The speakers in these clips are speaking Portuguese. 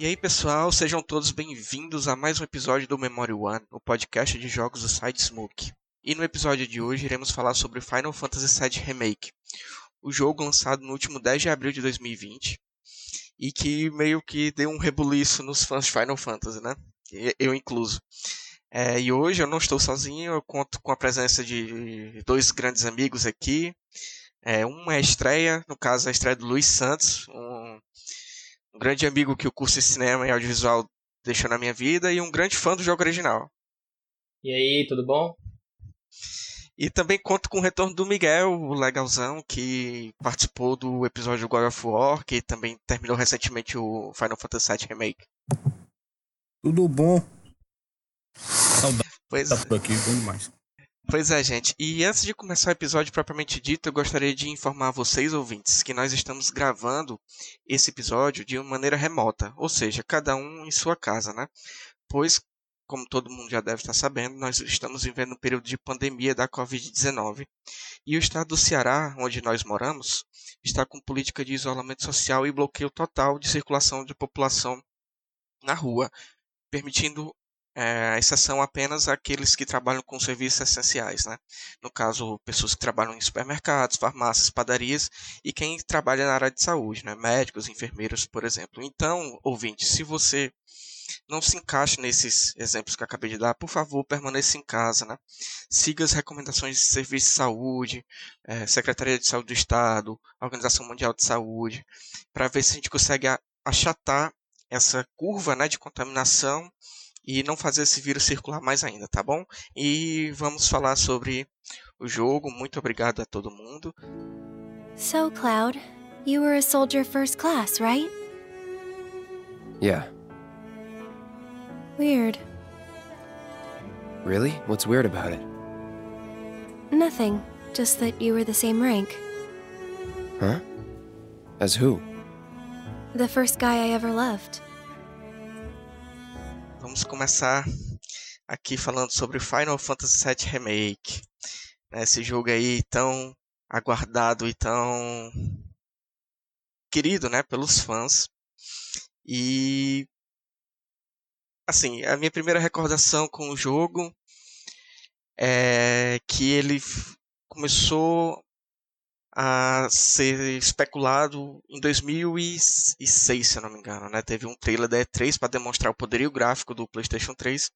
E aí, pessoal, sejam todos bem-vindos a mais um episódio do Memory One, o podcast de jogos do site Smoke. E no episódio de hoje iremos falar sobre Final Fantasy VII Remake, o jogo lançado no último 10 de abril de 2020 e que meio que deu um rebuliço nos fãs de Final Fantasy, né? Eu incluso. É, e hoje eu não estou sozinho, eu conto com a presença de dois grandes amigos aqui. É, uma é a estreia, no caso a estreia do Luiz Santos, um, um grande amigo que o curso de cinema e audiovisual deixou na minha vida e um grande fã do jogo original. E aí, tudo bom? E também conto com o retorno do Miguel, o legalzão, que participou do episódio God of War, que também terminou recentemente o Final Fantasy VII Remake. Tudo bom? Saudade. Pois, tá por aqui, bom demais. Pois é, gente. E antes de começar o episódio propriamente dito, eu gostaria de informar vocês, ouvintes, que nós estamos gravando esse episódio de uma maneira remota, ou seja, cada um em sua casa, né? Pois, como todo mundo já deve estar sabendo, nós estamos vivendo um período de pandemia da Covid-19 e o estado do Ceará, onde nós moramos, está com política de isolamento social e bloqueio total de circulação de população na rua, permitindo é, a exceção apenas aqueles que trabalham com serviços essenciais, né? No caso, pessoas que trabalham em supermercados, farmácias, padarias e quem trabalha na área de saúde, né? Médicos, enfermeiros, por exemplo. Então, ouvinte, se você não se encaixa nesses exemplos que acabei de dar, por favor, permaneça em casa, né? Siga as recomendações de serviço de saúde, é, Secretaria de Saúde do Estado, Organização Mundial de Saúde, para ver se a gente consegue achatar essa curva né, de contaminação e não fazer esse vírus circular mais ainda, tá bom? E vamos falar sobre o jogo. Muito obrigado a todo mundo. So, Cloud, you were a soldier first class, right? Yeah. Weird. Really? What's weird about it? Nothing. Just that you were the same rank. Huh? As who? The first guy I ever loved. Vamos começar aqui falando sobre Final Fantasy VII Remake. Né, esse jogo aí tão aguardado e tão querido, né, pelos fãs. E assim, a minha primeira recordação com o jogo é que ele começou a ser especulado em 2006, se eu não me engano, né? Teve um trailer da E3 para demonstrar o poderio gráfico do PlayStation 3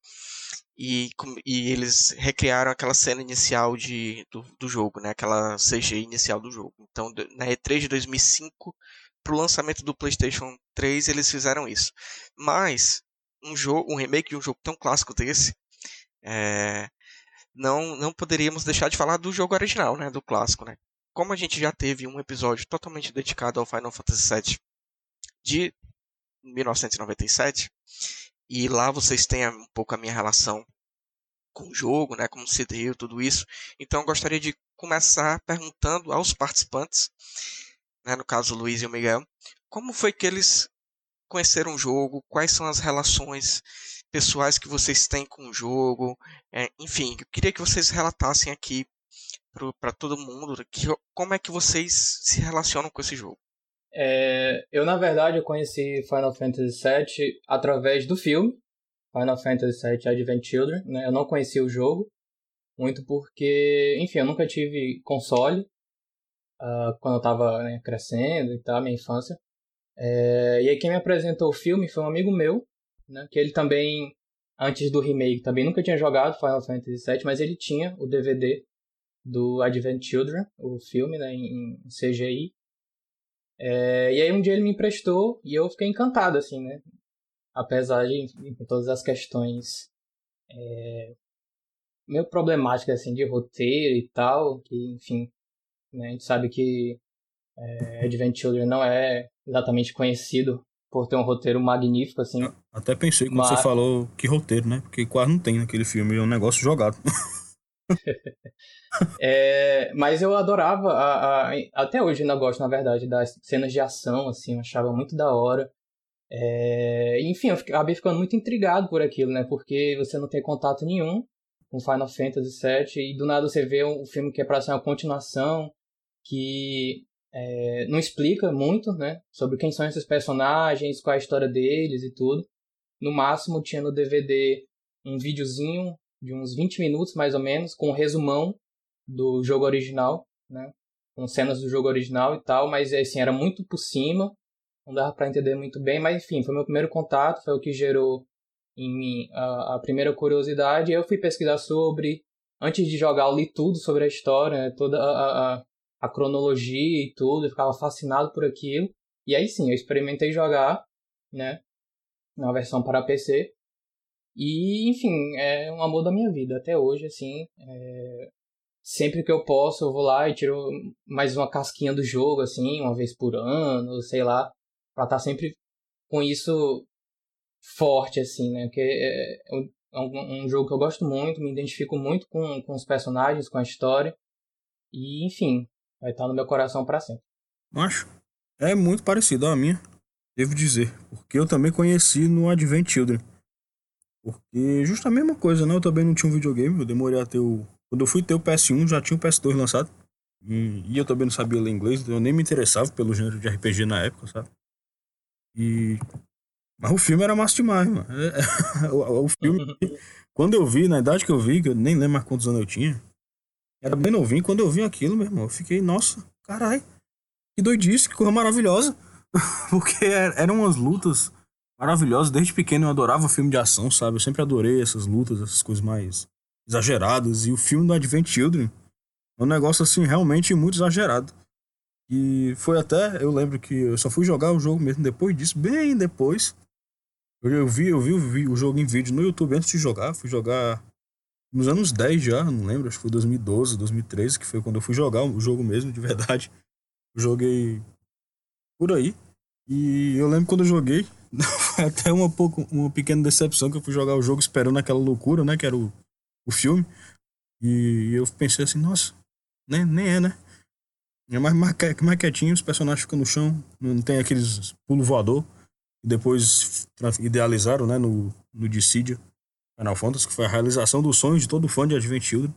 e, e eles recriaram aquela cena inicial de, do, do jogo, né? Aquela CG inicial do jogo. Então, na E3 de 2005, para o lançamento do PlayStation 3, eles fizeram isso. Mas um jogo, um remake de um jogo tão clássico desse, é, não, não poderíamos deixar de falar do jogo original, né? Do clássico, né? Como a gente já teve um episódio totalmente dedicado ao Final Fantasy VII de 1997, e lá vocês têm um pouco a minha relação com o jogo, né, como se deu, tudo isso. Então eu gostaria de começar perguntando aos participantes, né, no caso o Luiz e o Miguel, como foi que eles conheceram o jogo, quais são as relações pessoais que vocês têm com o jogo, é, enfim, eu queria que vocês relatassem aqui para todo mundo, que, como é que vocês se relacionam com esse jogo? É, eu, na verdade, eu conheci Final Fantasy VII através do filme, Final Fantasy VII Advent Children. Né? Eu não conhecia o jogo, muito porque, enfim, eu nunca tive console uh, quando eu estava né, crescendo e tal, minha infância. É, e aí quem me apresentou o filme foi um amigo meu, né, que ele também, antes do remake, também nunca tinha jogado Final Fantasy VII, mas ele tinha o DVD do Advent Children, o filme, né, em, CGI. É, e aí um dia ele me emprestou e eu fiquei encantado, assim, né? Apesar de enfim, todas as questões é, meio problemáticas, assim, de roteiro e tal, que, enfim, né, a gente sabe que é, Advent Children não é exatamente conhecido por ter um roteiro magnífico, assim. Até pensei quando mas... você falou que roteiro, né? Porque quase não tem naquele filme, é um negócio jogado. é, mas eu adorava, a, a, até hoje ainda gosto, na verdade, das cenas de ação, assim, eu achava muito da hora. É, enfim, eu acabei ficando muito intrigado por aquilo, né? Porque você não tem contato nenhum com Final Fantasy VII e do nada você vê um filme que é pra ser uma continuação, que é, não explica muito, né? Sobre quem são esses personagens, qual é a história deles e tudo. No máximo tinha no DVD um videozinho de uns 20 minutos mais ou menos, com um resumão do jogo original, né? Com cenas do jogo original e tal, mas assim, era muito por cima, não dava para entender muito bem, mas enfim, foi meu primeiro contato, foi o que gerou em mim a, a primeira curiosidade. Eu fui pesquisar sobre, antes de jogar, eu li tudo sobre a história, né? toda a, a, a cronologia e tudo, eu ficava fascinado por aquilo. E aí sim, eu experimentei jogar, né? Na versão para PC. E, enfim, é um amor da minha vida até hoje, assim. É... Sempre que eu posso, eu vou lá e tiro mais uma casquinha do jogo, assim, uma vez por ano, sei lá, pra estar tá sempre com isso forte, assim, né? Porque é, é um, um, jogo que eu gosto muito, me identifico muito com, com os personagens, com a história. E, enfim, vai estar tá no meu coração para sempre. Acho. É muito parecido à minha, devo dizer. Porque eu também conheci no Advent Children. Porque justo a mesma coisa, né? Eu também não tinha um videogame, eu demorei a ter o. Quando eu fui ter o PS1, já tinha o PS2 lançado. E, eu também não sabia ler inglês, então eu nem me interessava pelo gênero de RPG na época, sabe? E. Mas o filme era massa demais, mano. É, o, o, filme. quando eu vi, na idade que eu vi, que eu nem lembro mais quantos anos eu tinha, era bem novinho, quando eu vi aquilo, meu irmão, eu fiquei, nossa, caralho, que doidice, que coisa maravilhosa. Porque eram umas lutas maravilhosa. Desde pequeno eu adorava filme de ação, sabe? Eu sempre adorei essas lutas, essas coisas mais exageradas. E o filme do Advent Children é um negócio, assim, realmente muito exagerado. E foi até, eu lembro que eu só fui jogar o jogo mesmo depois disso, bem depois. Eu vi, eu vi, eu vi o jogo em vídeo no YouTube antes de jogar. Fui jogar nos anos 10 já, não lembro, acho que foi 2012, 2013, que foi quando eu fui jogar o jogo mesmo, de verdade. Eu joguei por aí. E eu lembro quando eu joguei, até uma, pouco, uma pequena decepção que eu fui jogar o jogo esperando aquela loucura, né? Que era o, o filme. E eu pensei assim, nossa, nem, nem é, né? É mais, mais, mais quietinho, os personagens ficam no chão, não tem aqueles pulo voador. E depois idealizaram, né, no, no Dissidia, Final Fantasy, que foi a realização dos sonhos de todo fã de Advent Children.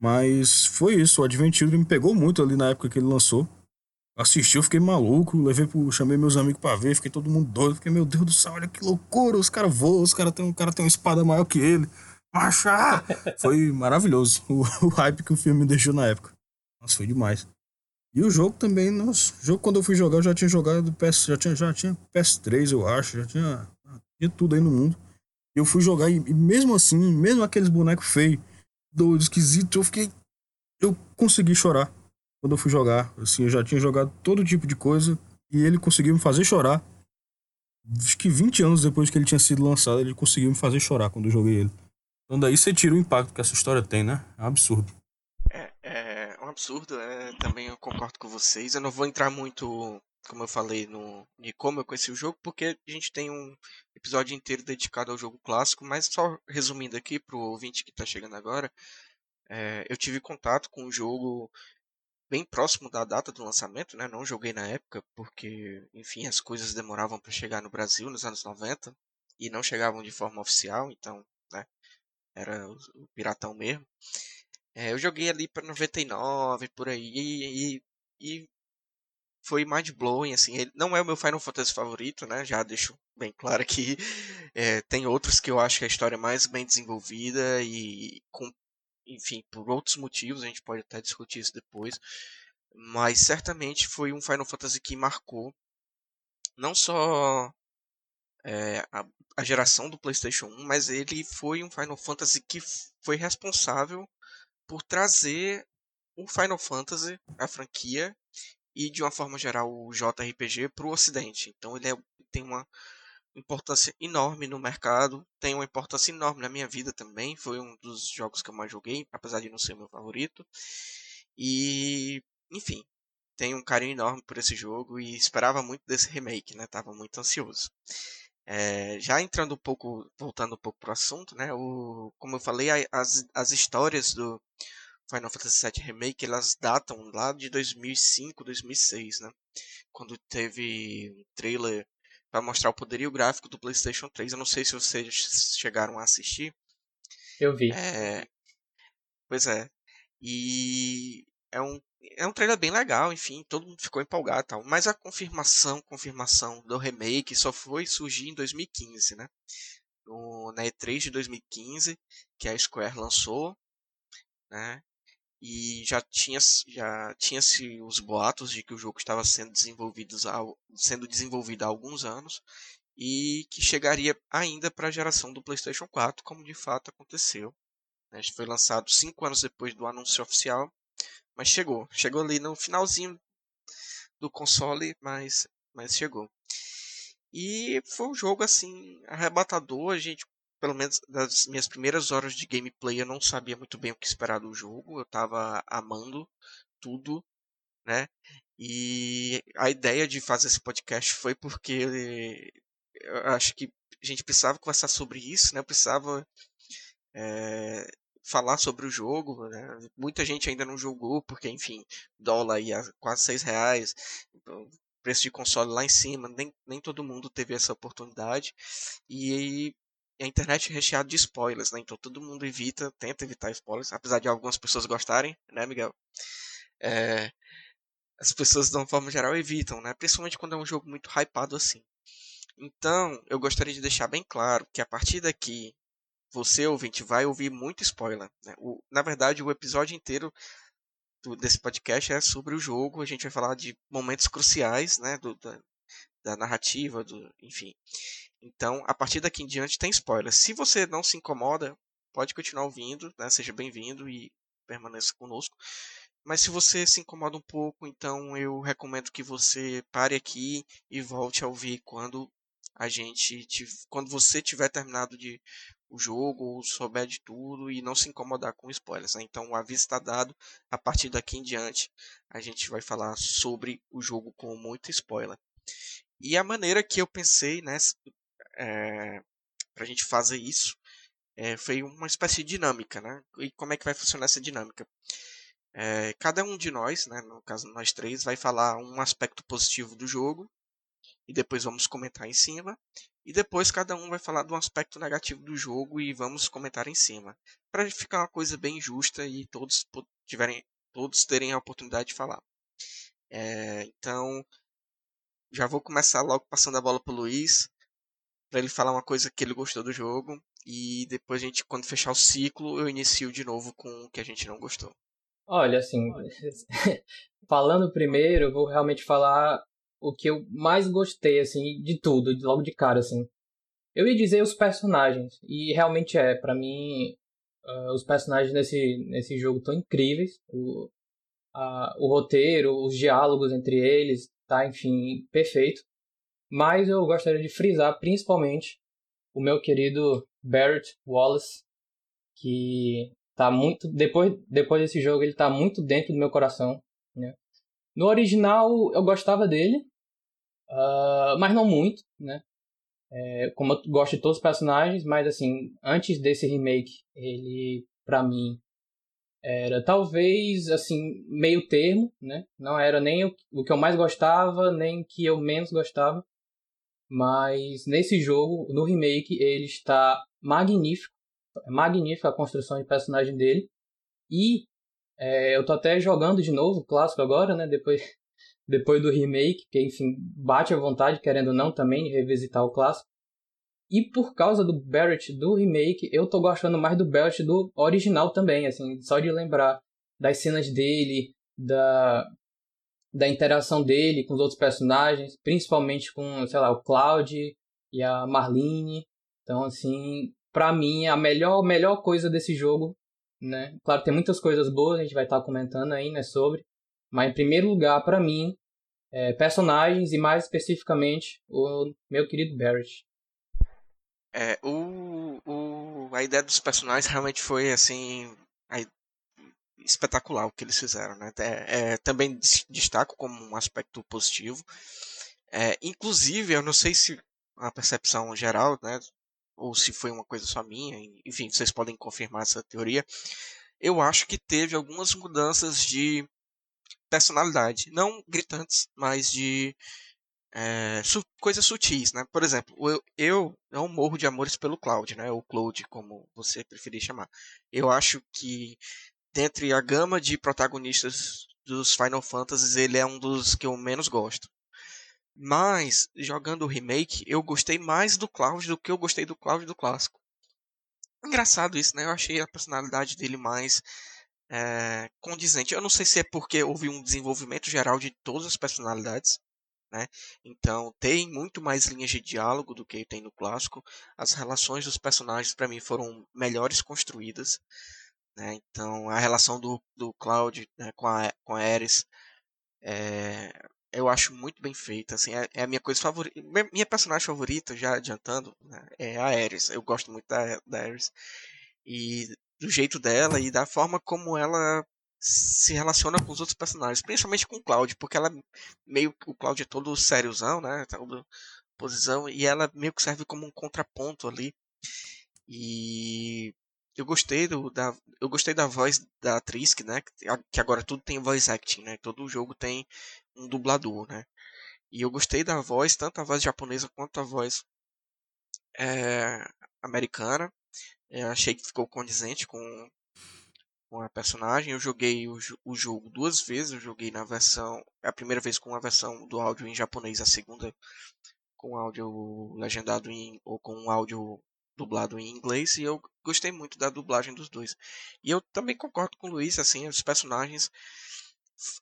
Mas foi isso, o Advent Children me pegou muito ali na época que ele lançou. Assisti, eu fiquei maluco, levei pro, chamei meus amigos pra ver, fiquei todo mundo doido, fiquei, meu Deus do céu, olha que loucura, os caras voam, os caras tem, um cara tem uma espada maior que ele. Macha! Foi maravilhoso o, o, hype que o filme me deixou na época. Nossa, foi demais. E o jogo também, nossa, o jogo quando eu fui jogar, eu já tinha jogado PS, já tinha, já tinha PS3, eu acho, já tinha, tinha tudo aí no mundo. E eu fui jogar e, e mesmo assim, mesmo aqueles bonecos feios, do esquisito, eu fiquei. Eu consegui chorar quando eu fui jogar. Assim, eu já tinha jogado todo tipo de coisa e ele conseguiu me fazer chorar. Acho que 20 anos depois que ele tinha sido lançado, ele conseguiu me fazer chorar quando eu joguei ele. Então daí você tira o impacto que essa história tem, né? É um absurdo. É, é um absurdo, é, também eu concordo com vocês. Eu não vou entrar muito, como eu falei, no de como eu conheci o jogo, porque a gente tem um episódio inteiro dedicado ao jogo clássico, mas só resumindo aqui pro ouvinte que está chegando agora, é, eu tive contato com o jogo bem próximo da data do lançamento, né? Não joguei na época porque, enfim, as coisas demoravam para chegar no Brasil nos anos 90 e não chegavam de forma oficial, então, né? Era o, piratão mesmo. É, eu joguei ali para 99 por aí e, e foi mind blowing assim. Ele não é o meu Final Fantasy favorito, né? Já deixo bem claro aqui. É, tem outros que eu acho que a história é mais bem desenvolvida e com enfim, por outros motivos, a gente pode até discutir isso depois. Mas certamente foi um Final Fantasy que marcou não só é, a, a, geração do PlayStation 1, mas ele foi um Final Fantasy que foi responsável por trazer o Final Fantasy, a franquia, e de uma forma geral o JRPG para o Ocidente. Então ele é, tem uma importância enorme no mercado, tem uma importância enorme na minha vida também. Foi um dos jogos que eu mais joguei, apesar de não ser meu favorito. E, enfim, tenho um carinho enorme por esse jogo e esperava muito desse remake, né? Tava muito ansioso. É, já entrando um pouco, voltando um pouco pro assunto, né? O, como eu falei, as, as histórias do Final Fantasy VII Remake, elas datam lá de 2005, 2006, né? Quando teve um trailer para mostrar o poderio gráfico do PlayStation 3. Eu não sei se vocês chegaram a assistir. Eu vi. É... Pois é. E é um é um trailer bem legal, enfim, todo mundo ficou empolgado, tal. Mas a confirmação, confirmação do remake só foi surgir em 2015, né? No, na E3 de 2015, que a Square lançou, né? E já tinha já tinha se os boatos de que o jogo estava sendo desenvolvido sendo desenvolvido há alguns anos e que chegaria ainda para a geração do PlayStation 4, como de fato aconteceu. Né? Foi lançado cinco anos depois do anúncio oficial, mas chegou. Chegou ali no finalzinho do console, mas, mas chegou. E foi um jogo assim arrebatador. A gente, pelo menos das minhas primeiras horas de gameplay, eu não sabia muito bem o que esperar do jogo. Eu estava amando tudo, né? E a ideia de fazer esse podcast foi porque eu acho que a gente precisava conversar sobre isso, né? Eu precisava é, falar sobre o jogo, né? Muita gente ainda não jogou, porque, enfim, dólar aí a quase seis reais, então, preço de console lá em cima, nem, nem todo mundo teve essa oportunidade. E a internet é recheada de spoilers, né? Então todo mundo evita, tenta evitar spoilers, apesar de algumas pessoas gostarem, né, Miguel? É, as pessoas, de uma forma geral, evitam, né? Principalmente quando é um jogo muito hypado assim. Então, eu gostaria de deixar bem claro que a partir daqui você, ouvinte, vai ouvir muito spoiler. Né? O, na verdade, o episódio inteiro do, desse podcast é sobre o jogo. A gente vai falar de momentos cruciais né, do, da, da narrativa, do, enfim. Então, a partir daqui em diante tem spoiler. Se você não se incomoda, pode continuar ouvindo, né? seja bem-vindo e permaneça conosco. Mas se você se incomoda um pouco, então eu recomendo que você pare aqui e volte a ouvir quando a gente quando você tiver terminado de o jogo ou souber de tudo e não se incomodar com spoilers. Né? Então o aviso está dado. A partir daqui em diante a gente vai falar sobre o jogo com muito spoiler. E a maneira que eu pensei né, é, para a gente fazer isso é, foi uma espécie de dinâmica. Né? E como é que vai funcionar essa dinâmica? É, cada um de nós, né, no caso nós três, vai falar um aspecto positivo do jogo e depois vamos comentar em cima. E depois cada um vai falar de um aspecto negativo do jogo e vamos comentar em cima. Para ficar uma coisa bem justa e todos tiverem todos terem a oportunidade de falar. É, então, já vou começar logo passando a bola para o Luiz, para ele falar uma coisa que ele gostou do jogo. E depois a gente, quando fechar o ciclo, eu inicio de novo com o que a gente não gostou. Olha, assim, falando primeiro, eu vou realmente falar o que eu mais gostei, assim, de tudo, logo de cara, assim. Eu ia dizer os personagens, e realmente é, para mim, uh, os personagens nesse, nesse jogo estão incríveis. O, a, o roteiro, os diálogos entre eles, tá, enfim, perfeito. Mas eu gostaria de frisar, principalmente, o meu querido Barrett Wallace, que tá muito depois depois desse jogo ele tá muito dentro do meu coração né? no original eu gostava dele Uh, mas não muito, né? É, como eu gosto de todos os personagens, mas assim, antes desse remake, ele, para mim, era talvez, assim, meio termo, né? Não era nem o, o que eu mais gostava, nem o que eu menos gostava. Mas nesse jogo, no remake, ele está magnífico. É magnífica a construção de personagem dele. E é, eu tô até jogando de novo o clássico agora, né? Depois depois do remake, que enfim, bate à vontade, querendo ou não, também de revisitar o clássico. E por causa do Barrett do remake, eu tô gostando mais do Barrett do original também, assim, só de lembrar das cenas dele, da, da interação dele com os outros personagens, principalmente com, sei lá, o Cloud e a Marlene. Então, assim, pra mim, a melhor, melhor coisa desse jogo, né? Claro, tem muitas coisas boas, a gente vai estar tá comentando aí, né, sobre. Mas em primeiro lugar, para mim, é, personagens e mais especificamente o meu querido Barrett. É, o, o, a ideia dos personagens realmente foi assim espetacular o que eles fizeram, né? É, é, também destaco como um aspecto positivo. É, inclusive, eu não sei se a percepção geral, né, ou se foi uma coisa só minha, enfim, vocês podem confirmar essa teoria. Eu acho que teve algumas mudanças de personalidade. Não gritantes, mas de é, su coisas sutis, né? Por exemplo, eu, eu não morro de amores pelo Cloud, né? Ou Cloud, como você preferir chamar. Eu acho que dentre a gama de protagonistas dos Final Fantasies, ele é um dos que eu menos gosto. Mas, jogando o remake, eu gostei mais do Cloud do que eu gostei do Cloud do clássico. Engraçado isso, né? Eu achei a personalidade dele mais é, condizente. Eu não sei se é porque houve um desenvolvimento geral de todas as personalidades, né? Então tem muito mais linhas de diálogo do que tem no clássico. As relações dos personagens para mim foram melhores construídas. Né? Então a relação do, do Cloud né, com, a, com a Ares é, eu acho muito bem feita. Assim, é, é a minha coisa favorita. Minha personagem favorita, já adiantando, né, é a Ares. Eu gosto muito da, da Ares. E do jeito dela e da forma como ela se relaciona com os outros personagens, principalmente com o Cloud, porque ela meio o Cloud é todo sériozão, né, todo posição e ela meio que serve como um contraponto ali. E eu gostei do da eu gostei da voz da atriz, que, né, que agora tudo tem voice acting, né? Todo jogo tem um dublador, né? E eu gostei da voz, tanto a voz japonesa quanto a voz é, americana. Achei que ficou condizente com, com a personagem. Eu joguei o, o jogo duas vezes. Eu joguei na versão. A primeira vez com a versão do áudio em japonês, a segunda com áudio legendado em, ou com áudio dublado em inglês. E eu gostei muito da dublagem dos dois. E eu também concordo com o Luiz, assim, os personagens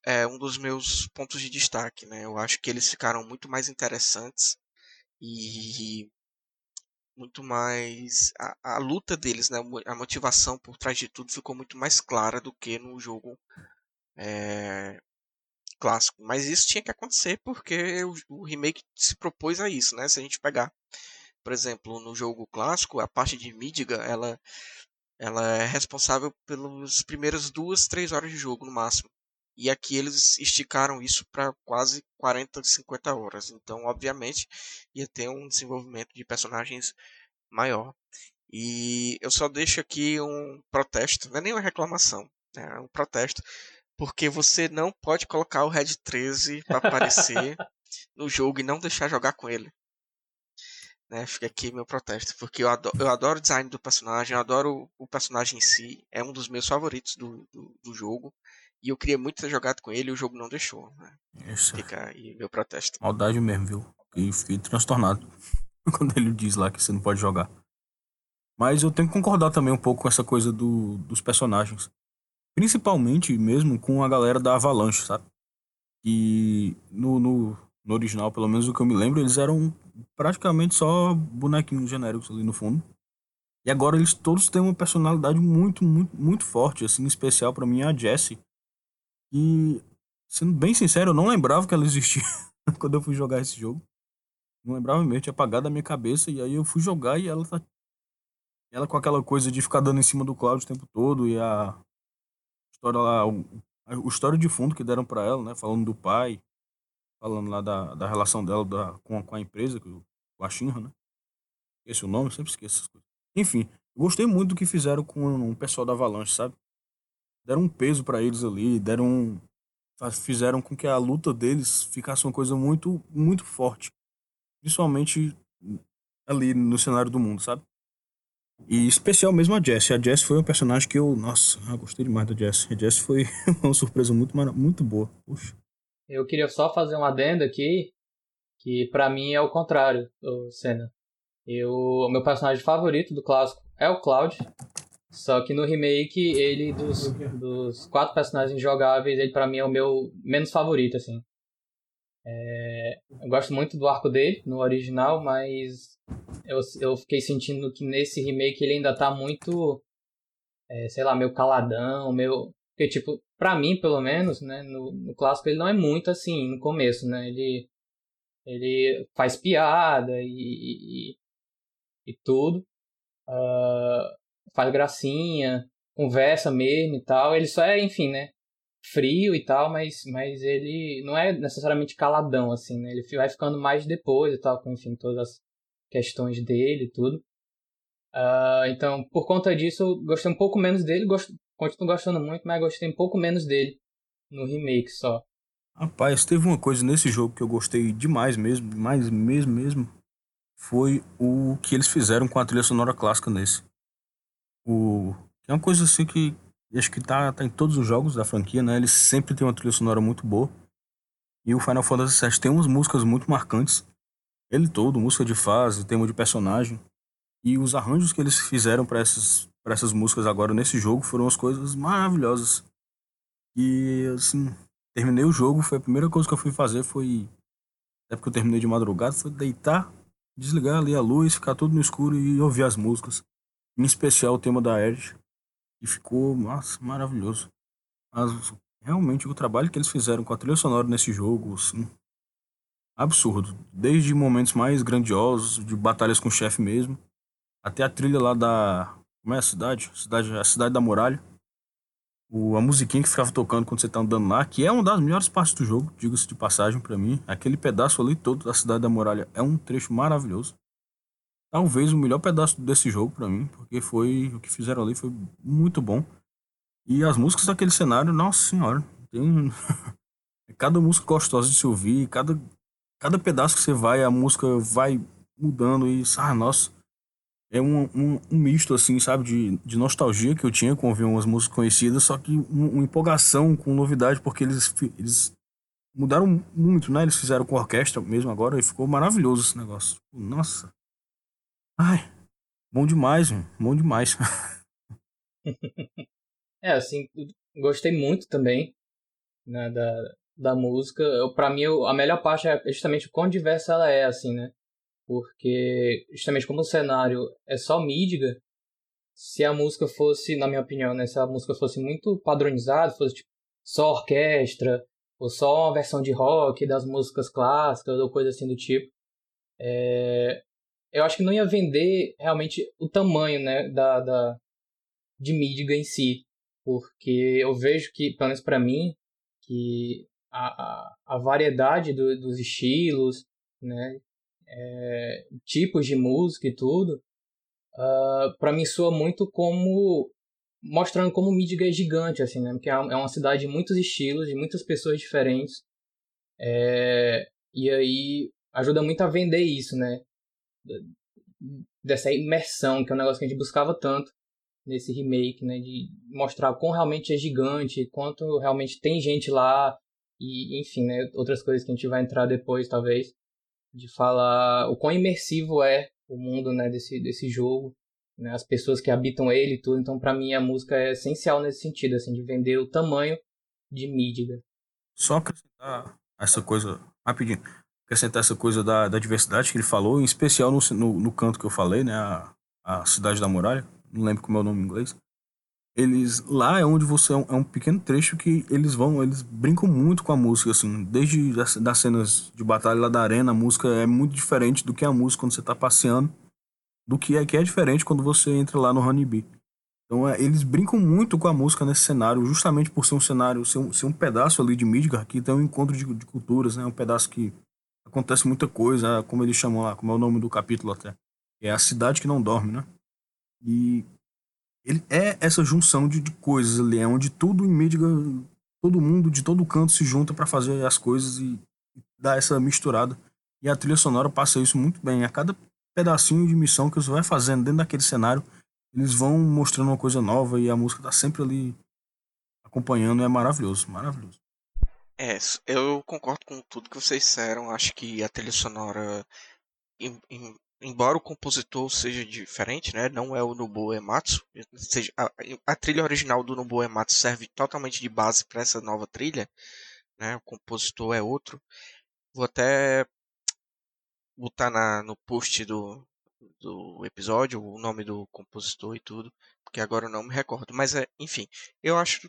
é um dos meus pontos de destaque, né? Eu acho que eles ficaram muito mais interessantes e muito mais a, a, luta deles, né? A motivação por trás de tudo ficou muito mais clara do que no jogo é, clássico. Mas isso tinha que acontecer porque o, o, remake se propôs a isso, né? Se a gente pegar, por exemplo, no jogo clássico, a parte de Midgar, ela ela é responsável pelas primeiras duas, três horas de jogo no máximo. E aqui eles esticaram isso para quase 40, 50 horas. Então, obviamente, ia ter um desenvolvimento de personagens maior. E eu só deixo aqui um protesto, não é nem uma reclamação, é um protesto, porque você não pode colocar o Red 13 para aparecer no jogo e não deixar jogar com ele. Né, fica aqui meu protesto, porque eu adoro, eu adoro o design do personagem, eu adoro o, personagem em si, é um dos meus favoritos do, do, do jogo. E eu queria muito ter jogado com ele e o jogo não deixou. Né? Isso. Fica aí meu protesto. Maldade mesmo, viu? E fiquei transtornado quando ele diz lá que você não pode jogar. Mas eu tenho que concordar também um pouco com essa coisa do, dos personagens. Principalmente mesmo com a galera da Avalanche, sabe? E no, no, no original, pelo menos o que eu me lembro, eles eram praticamente só bonequinhos genéricos ali no fundo. E agora eles todos têm uma personalidade muito, muito, muito forte, assim, especial para mim é a Jessie e, sendo bem sincero, eu não lembrava que ela existia quando eu fui jogar esse jogo. Não lembrava mesmo, tinha apagado da minha cabeça. E aí eu fui jogar e ela tá. Ela com aquela coisa de ficar dando em cima do Cloud o tempo todo. E a história lá. O, o história de fundo que deram para ela, né? Falando do pai. Falando lá da, da relação dela da, com, a, com a empresa, com a Shinra, né? Esqueci o nome, sempre esqueço essas coisas. Enfim, gostei muito do que fizeram com o pessoal da Avalanche, sabe? deram um peso para eles ali, deram fizeram com que a luta deles ficasse uma coisa muito muito forte, principalmente ali no cenário do mundo, sabe? E especial mesmo a Jessie. A Jessie foi um personagem que eu, nossa, eu gostei demais da Jessie. A Jessie foi uma surpresa muito muito boa. Puxa. Eu queria só fazer um adendo aqui, que para mim é o contrário, o Senna. Eu, o meu personagem favorito do clássico é o Cloud. Só que no remake, ele, dos, dos quatro personagens jogáveis, ele pra mim é o meu menos favorito, assim. É, eu gosto muito do arco dele no original, mas eu, eu fiquei sentindo que nesse remake ele ainda tá muito, é, sei lá, meio caladão, meio. Porque, tipo, pra mim, pelo menos, né, no, no clássico ele não é muito assim no começo, né? Ele, ele faz piada e, e, e tudo. Uh, faz gracinha, conversa mesmo e tal. Ele só é, enfim, né? Frio e tal, mas, mas ele não é necessariamente caladão, assim, né? Ele vai ficando mais depois e tal, com, enfim, todas as questões dele e tudo. Uh, então, por conta disso, gostei um pouco menos dele. Gosto, continuo gostando muito, mas gostei um pouco menos dele no remake só. Rapaz, teve uma coisa nesse jogo que eu gostei demais mesmo, mais mesmo mesmo, foi o que eles fizeram com a trilha sonora clássica nesse. O, é uma coisa assim que acho que tá, tá em todos os jogos da franquia, né? Eles sempre tem uma trilha sonora muito boa. E o Final Fantasy VII tem umas músicas muito marcantes. Ele todo, música de fase, tema de personagem. E os arranjos que eles fizeram para essas, pra essas músicas agora nesse jogo foram as coisas maravilhosas. E, assim, terminei o jogo, foi a primeira coisa que eu fui fazer, foi. Até porque eu terminei de madrugada, foi deitar, desligar ali a luz, ficar tudo no escuro e ouvir as músicas. Em especial o tema da Edge. E ficou, nossa, maravilhoso. Mas, realmente, o trabalho que eles fizeram com a trilha sonora nesse jogo, assim, absurdo. Desde momentos mais grandiosos, de batalhas com o chefe mesmo, até a trilha lá da. Como é a cidade? cidade a cidade da muralha. O, a musiquinha que ficava tocando quando você tá andando lá, que é uma das melhores partes do jogo, diga-se de passagem para mim. Aquele pedaço ali todo da cidade da muralha é um trecho maravilhoso. Talvez o melhor pedaço desse jogo para mim, porque foi o que fizeram ali foi muito bom. E as músicas daquele cenário, nossa senhora, tem cada música gostosa de se ouvir, cada cada pedaço que você vai, a música vai mudando e, ah, nossa, é um, um, um, misto, assim, sabe, de, de nostalgia que eu tinha com ouvir umas músicas conhecidas, só que um, uma empolgação com novidade, porque eles, eles mudaram muito, né? Eles fizeram com orquestra mesmo agora e ficou maravilhoso esse negócio. Nossa. Ai, bom demais, mano. bom demais. é, assim, gostei muito também né, da, da música. para mim, a melhor parte é justamente o quão diversa ela é, assim, né? Porque justamente como o cenário é só mídica, se a música fosse, na minha opinião, né, se a música fosse muito padronizada, fosse tipo, só orquestra, ou só uma versão de rock das músicas clássicas, ou coisa assim do tipo, é, eu acho que não ia vender realmente o tamanho né, da, da, de mídia em si, porque eu vejo que, pelo menos para mim, que a, a, a variedade do, dos estilos, né, é, tipos de música e tudo, uh, ah, para mim soa muito como mostrando como Mídiga é gigante, assim, né? Porque é, é uma cidade de muitos estilos, de muitas pessoas diferentes. É, e aí ajuda muito a vender isso, né? Dessa imersão, que é um negócio que a gente buscava tanto nesse remake, né? De mostrar quão realmente é gigante, quanto realmente tem gente lá, e enfim, né? Outras coisas que a gente vai entrar depois, talvez de falar o quão imersivo é o mundo né, desse, desse jogo, né, as pessoas que habitam ele e tudo. Então, para mim, a música é essencial nesse sentido, assim, de vender o tamanho de mídia. Só acrescentar essa coisa, rapidinho, acrescentar essa coisa da, da diversidade que ele falou, em especial no, no, no canto que eu falei, né, a, a Cidade da Muralha, não lembro como é o nome em inglês eles lá é onde você é um, é um, pequeno trecho que eles vão eles brincam muito com a música assim desde das, das, cenas de batalha lá da arena a música é muito diferente do que a música quando você está passeando do que é que é diferente quando você entra lá no Honeybee então é, eles brincam muito com a música nesse cenário justamente por ser um cenário ser um, ser um pedaço ali de Midgar que tem um encontro de, de culturas né um pedaço que acontece muita coisa como eles chamam lá como é o nome do capítulo até é a cidade que não dorme né? E ele é essa junção de, de coisas ali, é onde tudo em Midgar, todo mundo de todo canto se junta para fazer as coisas e, e dar essa misturada. E a trilha sonora passa isso muito bem. A cada pedacinho de missão que você vai fazendo dentro daquele cenário, eles vão mostrando uma coisa nova e a música tá sempre ali acompanhando. É maravilhoso, maravilhoso. É, eu concordo com tudo que vocês disseram. Acho que a trilha sonora, embora o compositor seja diferente, né, não é o Nobuo Ematsu, seja, a, a, trilha original do Nobuo Ematsu serve totalmente de base para essa nova trilha, né, o compositor é outro. Vou até botar na, no post do, do episódio o nome do compositor e tudo, porque agora eu não me recordo, mas é, enfim, eu acho.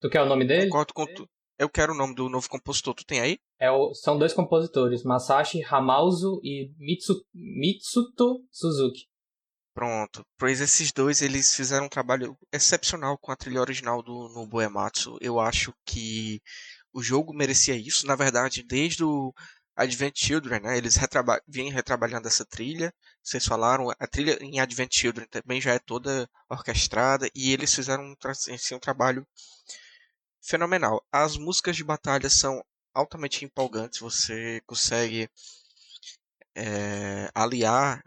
Tu quer o nome dele? Concordo com tu. Eu quero o nome do novo compositor, tu tem aí? É o, são dois compositores, Masashi Hamauzu e Mitsu, Mitsuto Suzuki. Pronto. Pois esses dois, eles fizeram um trabalho excepcional com a trilha original do no Boematsu. Eu acho que o jogo merecia isso. Na verdade, desde o Advent Children, né, eles retraba vinham retrabalhando essa trilha. Vocês falaram, a trilha em Advent Children também já é toda orquestrada e eles fizeram um, assim, um trabalho fenomenal. As músicas de batalha são altamente empolgantes. Você consegue é, aliar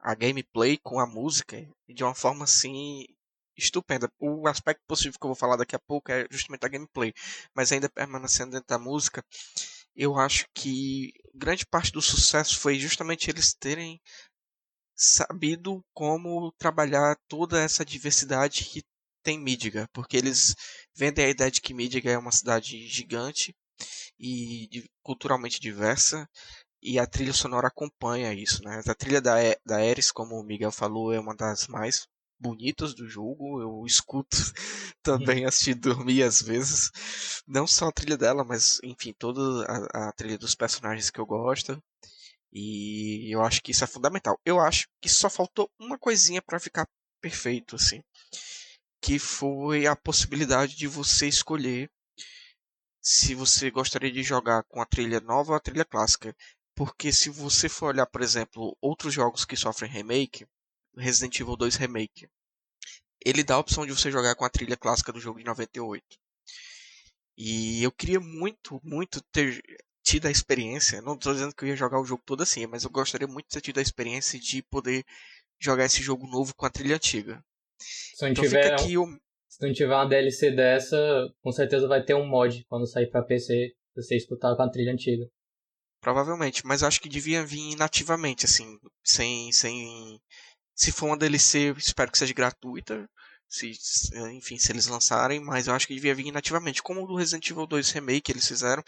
a gameplay com a música de uma forma assim estupenda. O aspecto positivo que eu vou falar daqui a pouco é justamente a gameplay, mas ainda permanecendo dentro da música, eu acho que grande parte do sucesso foi justamente eles terem sabido como trabalhar toda essa diversidade que tem Midgar, porque eles vendem a ideia de que Midgar é uma cidade gigante e culturalmente diversa e a trilha sonora acompanha isso, né? A trilha da, da Eris, como o Miguel falou, é uma das mais bonitas do jogo. Eu escuto também de dormir às vezes. Não só a trilha dela, mas enfim, toda a, a trilha dos personagens que eu gosto. E eu acho que isso é fundamental. Eu acho que só faltou uma coisinha para ficar perfeito, assim. Que foi a possibilidade de você escolher se você gostaria de jogar com a trilha nova ou a trilha clássica. Porque se você for olhar, por exemplo, outros jogos que sofrem remake, Resident Evil 2 Remake, ele dá a opção de você jogar com a trilha clássica do jogo de 98. E eu queria muito, muito ter tido a experiência, não estou dizendo que eu ia jogar o jogo todo assim, mas eu gostaria muito de ter tido a experiência de poder jogar esse jogo novo com a trilha antiga. Se não, então tiver, um, se não tiver uma DLC dessa, com certeza vai ter um mod quando sair para PC, você escutar com a trilha antiga. Provavelmente, mas acho que devia vir nativamente, assim, sem, sem se for uma DLC, espero que seja gratuita. Se, enfim, se eles lançarem, mas eu acho que devia vir nativamente, como o do Resident Evil 2 Remake eles fizeram.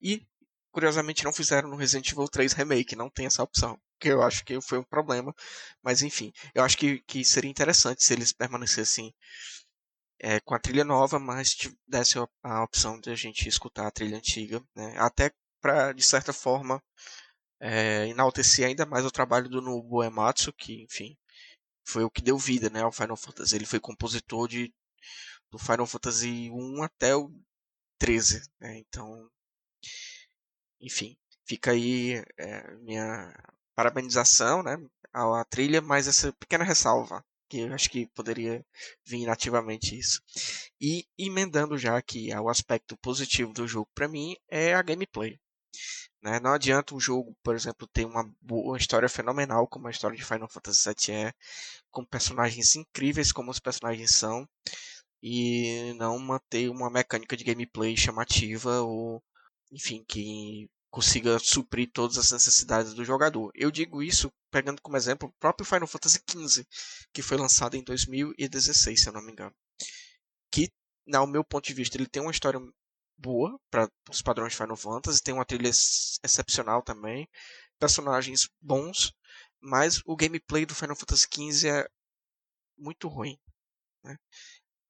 E, curiosamente, não fizeram no Resident Evil 3 Remake, não tem essa opção. Que eu acho que foi um problema. Mas, enfim, eu acho que, que seria interessante se eles permanecessem é, com a trilha nova, mas desse a, a opção de a gente escutar a trilha antiga. Né? Até para, de certa forma, é, enaltecer ainda mais o trabalho do Nobuo Ematsu, que, enfim, foi o que deu vida né, ao Final Fantasy. Ele foi compositor de, do Final Fantasy 1 até o 13. Né, então, enfim, fica aí é, minha parabenização né, à trilha, mas essa pequena ressalva que eu acho que poderia vir nativamente isso. E emendando já aqui ao aspecto positivo do jogo para mim é a gameplay. Né? Não adianta um jogo, por exemplo, ter uma boa história fenomenal, como a história de Final Fantasy VII é, com personagens incríveis como os personagens são, e não manter uma mecânica de gameplay chamativa ou, enfim, que consiga suprir todas as necessidades do jogador. Eu digo isso pegando como exemplo o próprio Final Fantasy XV, que foi lançado em 2016, se eu não me engano. Que, no meu ponto de vista, ele tem uma história boa para os padrões de Final Fantasy, tem uma trilha excepcional também, personagens bons, mas o gameplay do Final Fantasy XV é muito ruim. Né?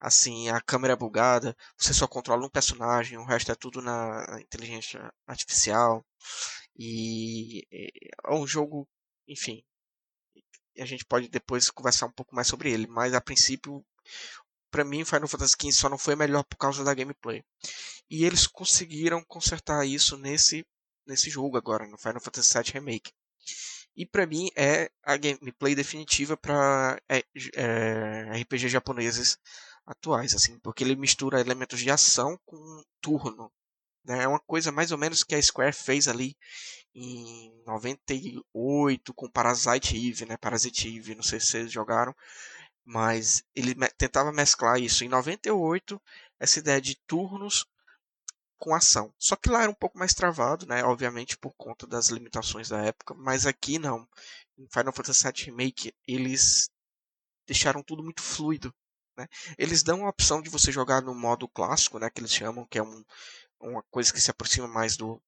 Assim, a câmera é bugada, você só controla um personagem, o resto é tudo na inteligência artificial. E é um jogo, enfim, a gente pode depois conversar um pouco mais sobre ele, mas a princípio para mim, Final Fantasy XV só não foi melhor por causa da gameplay. E eles conseguiram consertar isso nesse, nesse jogo agora, no Final Fantasy VII Remake. E para mim é a gameplay definitiva para é, é, RPG japoneses atuais, assim, porque ele mistura elementos de ação com turno. Né? É uma coisa mais ou menos que a Square fez ali em 98 com Parasite Eve, né? Parasite Eve, não sei se vocês jogaram, mas ele me tentava mesclar isso. Em 98, essa ideia de turnos com ação. Só que lá era um pouco mais travado, né? Obviamente por conta das limitações da época, mas aqui não. Em Final Fantasy VII Remake, eles deixaram tudo muito fluido. Né? Eles dão a opção de você jogar no modo clássico, né? Que eles chamam, que é um, uma coisa que se aproxima mais do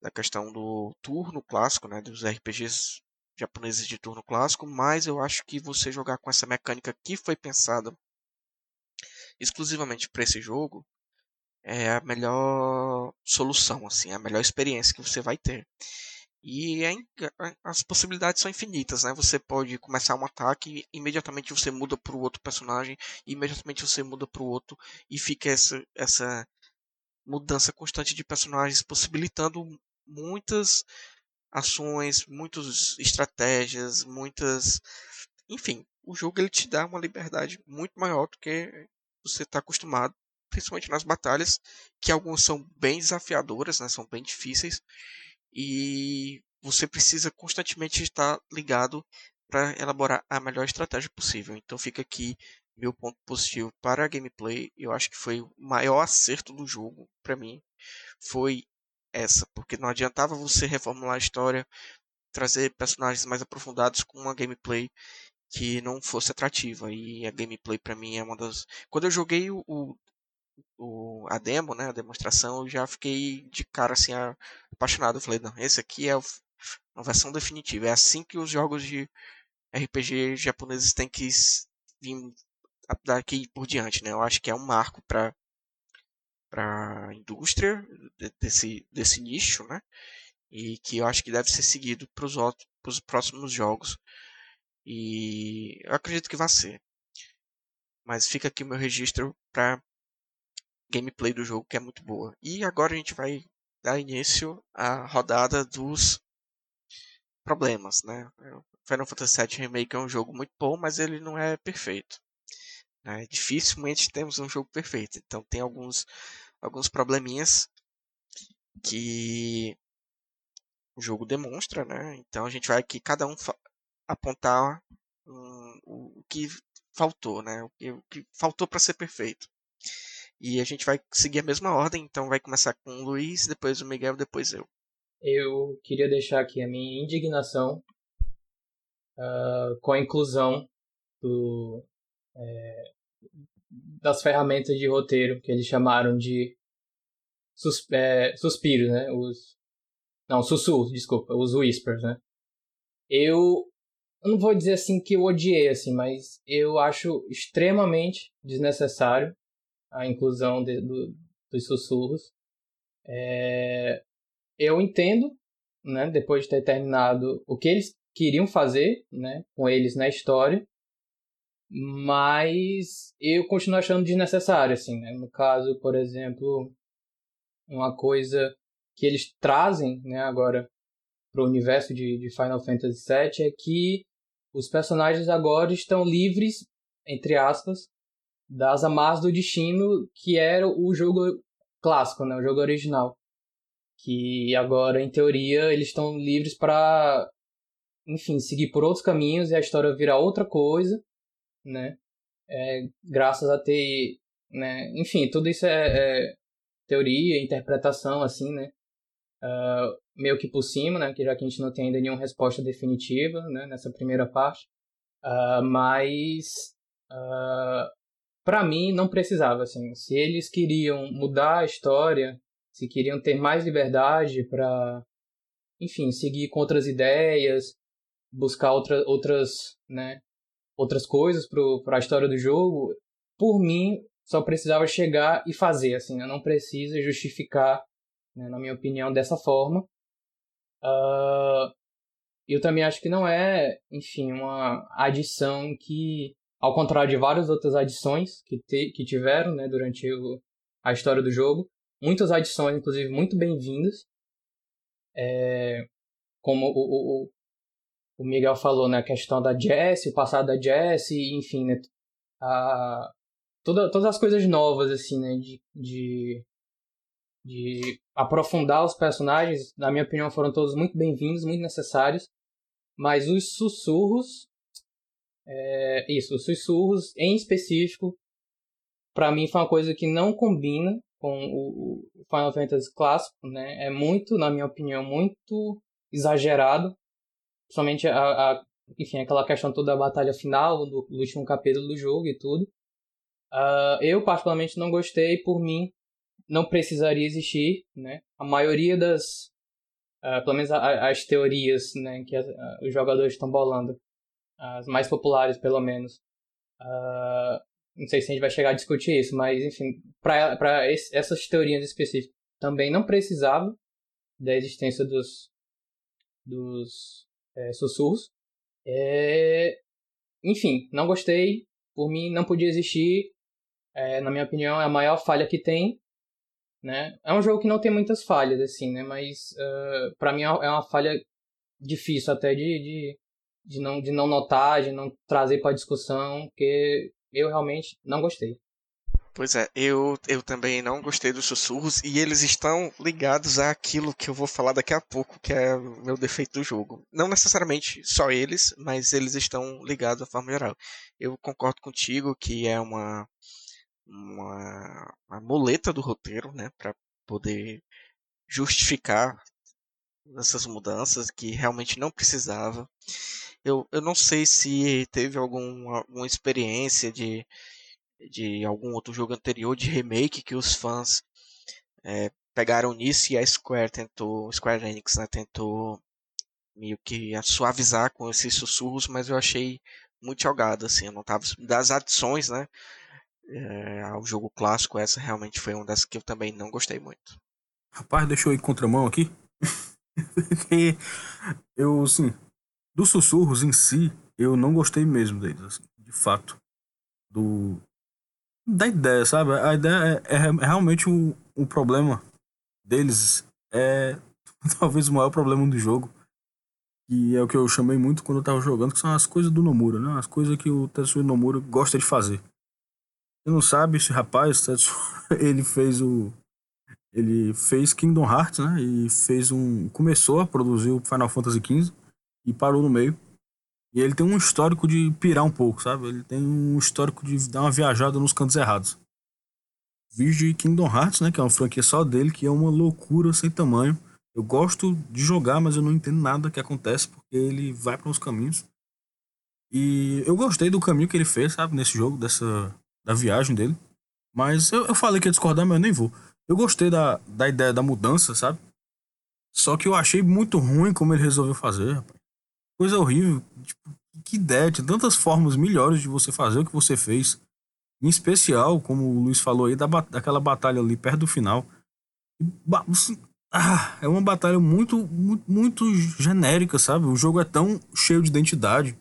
da questão do turno clássico, né? Dos RPGs japoneses de turno clássico, mas eu acho que você jogar com essa mecânica que foi pensada exclusivamente para esse jogo é a melhor solução, assim, é a melhor experiência que você vai ter. E é, as possibilidades são infinitas, né? Você pode começar um ataque, imediatamente você muda para o outro personagem, imediatamente você muda para o outro e fica essa essa mudança constante de personagens, possibilitando muitas ações, muitas estratégias, muitas. Enfim, o jogo ele te dá uma liberdade muito maior do que você está acostumado, principalmente nas batalhas, que algumas são bem desafiadoras, né, são bem difíceis, e você precisa constantemente estar ligado para elaborar a melhor estratégia possível. Então fica aqui meu ponto positivo para a gameplay, eu acho que foi o maior acerto do jogo para mim, foi essa, porque não adiantava você reformular a história, trazer personagens mais aprofundados com uma gameplay que não fosse atrativa. E a gameplay para mim é uma das. Quando eu joguei o, a demo, né, a demonstração, eu já fiquei de cara assim apaixonado. Eu falei, não, esse aqui é a versão definitiva. É assim que os jogos de RPG japoneses têm que vir daqui por diante, né? Eu acho que é um marco para para a indústria desse, desse nicho, né? E que eu acho que deve ser seguido para os próximos jogos. E eu acredito que vai ser. Mas fica aqui o meu registro para gameplay do jogo, que é muito boa. E agora a gente vai dar início à rodada dos problemas, né? Final Fantasy VII Remake é um jogo muito bom, mas ele não é perfeito. Né? Dificilmente temos um jogo perfeito. Então tem alguns alguns probleminhas que o jogo demonstra, né? Então a gente vai aqui cada um apontar um, o que faltou, né? O que, o que faltou para ser perfeito. E a gente vai seguir a mesma ordem, então vai começar com o Luiz, depois o Miguel, depois eu. Eu queria deixar aqui a minha indignação uh, com a inclusão do, é, das ferramentas de roteiro que eles chamaram de sus, é, suspiros, né? Os, não, sussurros, desculpa, os whispers, né? Eu não vou dizer assim que eu odiei, assim, mas eu acho extremamente desnecessário a inclusão de, do, dos sussurros. É, eu entendo, né, depois de ter terminado o que eles queriam fazer, né, com eles na história, mas eu continuo achando desnecessário, assim, né? No caso, por exemplo, uma coisa que eles trazem, né, agora para o universo de, de Final Fantasy VII é que os personagens agora estão livres, entre aspas, das amarras do destino que era o jogo clássico, né, o jogo original. Que agora, em teoria, eles estão livres para, enfim, seguir por outros caminhos e a história virar outra coisa né? É, graças a ter, né? Enfim, tudo isso é, é teoria, interpretação, assim, né? Uh, meio que por cima, né? Que já que a gente não tem ainda nenhuma resposta definitiva, né? Nessa primeira parte. Uh, mas, ah, para mim, não precisava, assim. Se eles queriam mudar a história, se queriam ter mais liberdade para, enfim, seguir com outras ideias, buscar outra, outras, né? outras coisas para a história do jogo, por mim, só precisava chegar e fazer, assim, né? não precisa justificar, né, na minha opinião, dessa forma. Uh, eu também acho que não é, enfim, uma adição que, ao contrário de várias outras adições que, te, que tiveram né, durante o, a história do jogo, muitas adições, inclusive, muito bem-vindas. É, como o, o, o Miguel falou, né, a questão da Jess, o passado da Jess, enfim, né, a, toda, todas as coisas novas, assim, né, de, de, de aprofundar os personagens, na minha opinião, foram todos muito bem-vindos, muito necessários, mas os sussurros, é, isso, os sussurros em específico, para mim foi uma coisa que não combina com o, Final Fantasy clássico, né, é muito, na minha opinião, muito exagerado, Principalmente a, a, enfim, aquela questão toda da batalha final, do, do último capítulo do jogo e tudo. Uh, eu, particularmente, não gostei. Por mim, não precisaria existir, né? A maioria das... Uh, pelo menos a, as teorias né, que as, uh, os jogadores estão bolando. As mais populares, pelo menos. não sei se a gente vai chegar a discutir isso, mas, enfim, para essas teorias específicas também não precisava da existência dos, dos é, sussurros. É... Enfim, não gostei. Por mim, não podia existir. É, na minha opinião, é a maior falha que tem. Né? É um jogo que não tem muitas falhas, assim, né? Mas uh, para mim é uma falha difícil até de, de, de, não, de não notar, de não trazer para discussão, porque eu realmente não gostei. Pois é, eu, eu também não gostei dos sussurros e eles estão ligados àquilo que eu vou falar daqui a pouco, que é o meu defeito do jogo. Não necessariamente só eles, mas eles estão ligados à forma geral. Eu concordo contigo que é uma, uma, uma muleta do roteiro, né, para poder justificar essas mudanças que realmente não precisava. Eu, eu não sei se teve alguma, alguma experiência de de algum outro jogo anterior de remake que os fãs é, pegaram nisso e a Square tentou, Square Enix, né, tentou meio que suavizar com esses sussurros, mas eu achei muito jogado, assim, eu não tava das adições, né, é, ao jogo clássico, essa realmente foi uma das que eu também não gostei muito. Rapaz, deixa eu ir contramão aqui. eu, assim, dos sussurros em si, eu não gostei mesmo deles, assim, de fato. Do, da ideia, sabe? A ideia é, é, é realmente o, o problema deles. É talvez o maior problema do jogo. E é o que eu chamei muito quando eu tava jogando, que são as coisas do Nomura, né? As coisas que o Tetsuya Nomura gosta de fazer. Você não sabe, esse rapaz, Tetsuya, ele fez o. Ele fez Kingdom Hearts, né? E fez um. Começou a produzir o Final Fantasy XV e parou no meio. E ele tem um histórico de pirar um pouco, sabe? Ele tem um histórico de dar uma viajada nos cantos errados. Vídeo de Kingdom Hearts, né? Que é uma franquia só dele, que é uma loucura sem tamanho. Eu gosto de jogar, mas eu não entendo nada que acontece, porque ele vai para uns caminhos. E eu gostei do caminho que ele fez, sabe? Nesse jogo, dessa da viagem dele. Mas eu, eu falei que ia discordar, mas eu nem vou. Eu gostei da, da ideia da mudança, sabe? Só que eu achei muito ruim como ele resolveu fazer, rapaz coisa horrível. Tipo, que ideia, tinha tantas formas melhores de você fazer o que você fez. Em especial, como o Luiz falou aí, da, daquela batalha ali perto do final. Assim, ah, é uma batalha muito, muito, muito genérica, sabe? O jogo é tão cheio de identidade.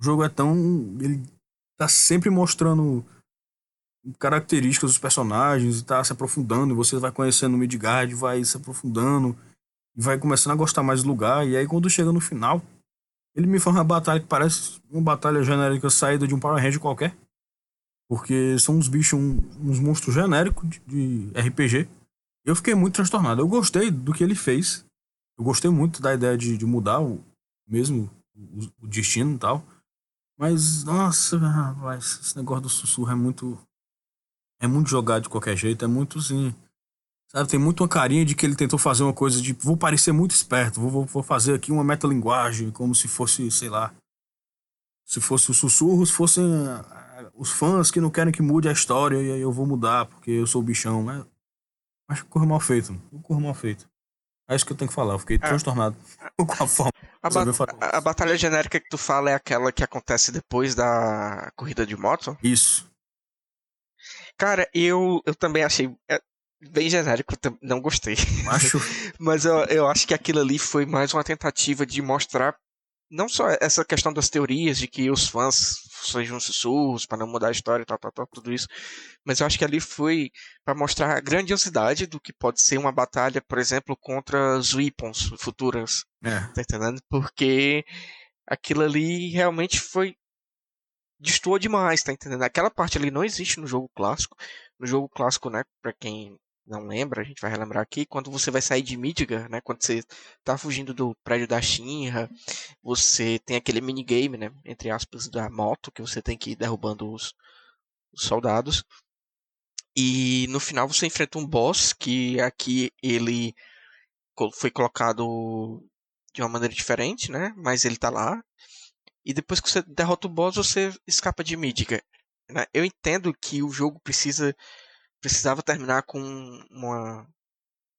O jogo é tão. Ele tá sempre mostrando características dos personagens tá se aprofundando. Você vai conhecendo o Midgard, vai se aprofundando. Vai começando a gostar mais do lugar. E aí, quando chega no final, ele me faz uma batalha que parece uma batalha genérica saída de um Power Ranger qualquer. Porque são uns bichos, um, uns monstros genéricos de, de RPG. Eu fiquei muito transtornado. Eu gostei do que ele fez. Eu gostei muito da ideia de, de mudar o, mesmo o, o destino e tal. Mas, nossa, rapaz, esse negócio do sussurro é muito. É muito jogado de qualquer jeito. É muito, assim. Sabe, tem muito uma carinha de que ele tentou fazer uma coisa de vou parecer muito esperto, vou, vou fazer aqui uma metalinguagem, como se fosse, sei lá, se fosse os sussurros, fossem uh, os fãs que não querem que mude a história e aí eu vou mudar porque eu sou o bichão, né? Acho que correu mal feito, correu mal feito. É isso que eu tenho que falar, eu fiquei é. transtornado com a forma. A, ba a, a batalha genérica que tu fala é aquela que acontece depois da corrida de moto? Isso. Cara, eu, eu também achei. Bem genérico, não gostei. Acho. Mas eu, eu acho que aquilo ali foi mais uma tentativa de mostrar não só essa questão das teorias de que os fãs sejam sussurros para não mudar a história e tal, tal, tal, tudo isso, mas eu acho que ali foi para mostrar a grandiosidade do que pode ser uma batalha, por exemplo, contra os weapons futuras. É. Tá entendendo? Porque aquilo ali realmente foi destoou demais, tá entendendo? Aquela parte ali não existe no jogo clássico. No jogo clássico, né, para quem não lembra, a gente vai relembrar aqui, quando você vai sair de Midgar, né, quando você tá fugindo do prédio da Shinra, você tem aquele minigame, né, entre aspas, da moto, que você tem que ir derrubando os, os soldados. E no final você enfrenta um boss, que aqui ele foi colocado de uma maneira diferente, né, mas ele tá lá. E depois que você derrota o boss, você escapa de Midgar. Né? Eu entendo que o jogo precisa precisava terminar com uma,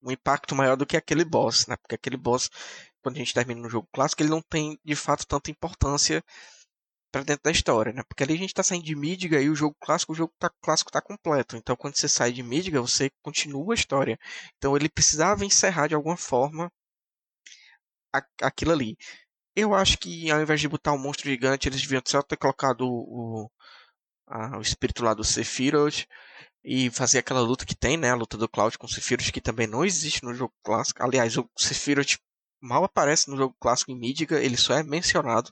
um impacto maior do que aquele boss, né? Porque aquele boss, quando a gente termina no jogo clássico, ele não tem de fato tanta importância para dentro da história, né? Porque ali a gente está saindo de Midgar e o jogo clássico, o jogo tá, clássico está completo. Então, quando você sai de Midgar, você continua a história. Então, ele precisava encerrar de alguma forma a, aquilo ali. Eu acho que ao invés de botar um monstro gigante, eles deviam só ter colocado o, o, a, o espírito lá do Sephiroth e fazer aquela luta que tem, né? A luta do Cloud com o Sephiroth, que também não existe no jogo clássico. Aliás, o Sephiroth mal aparece no jogo clássico em Midgar, ele só é mencionado.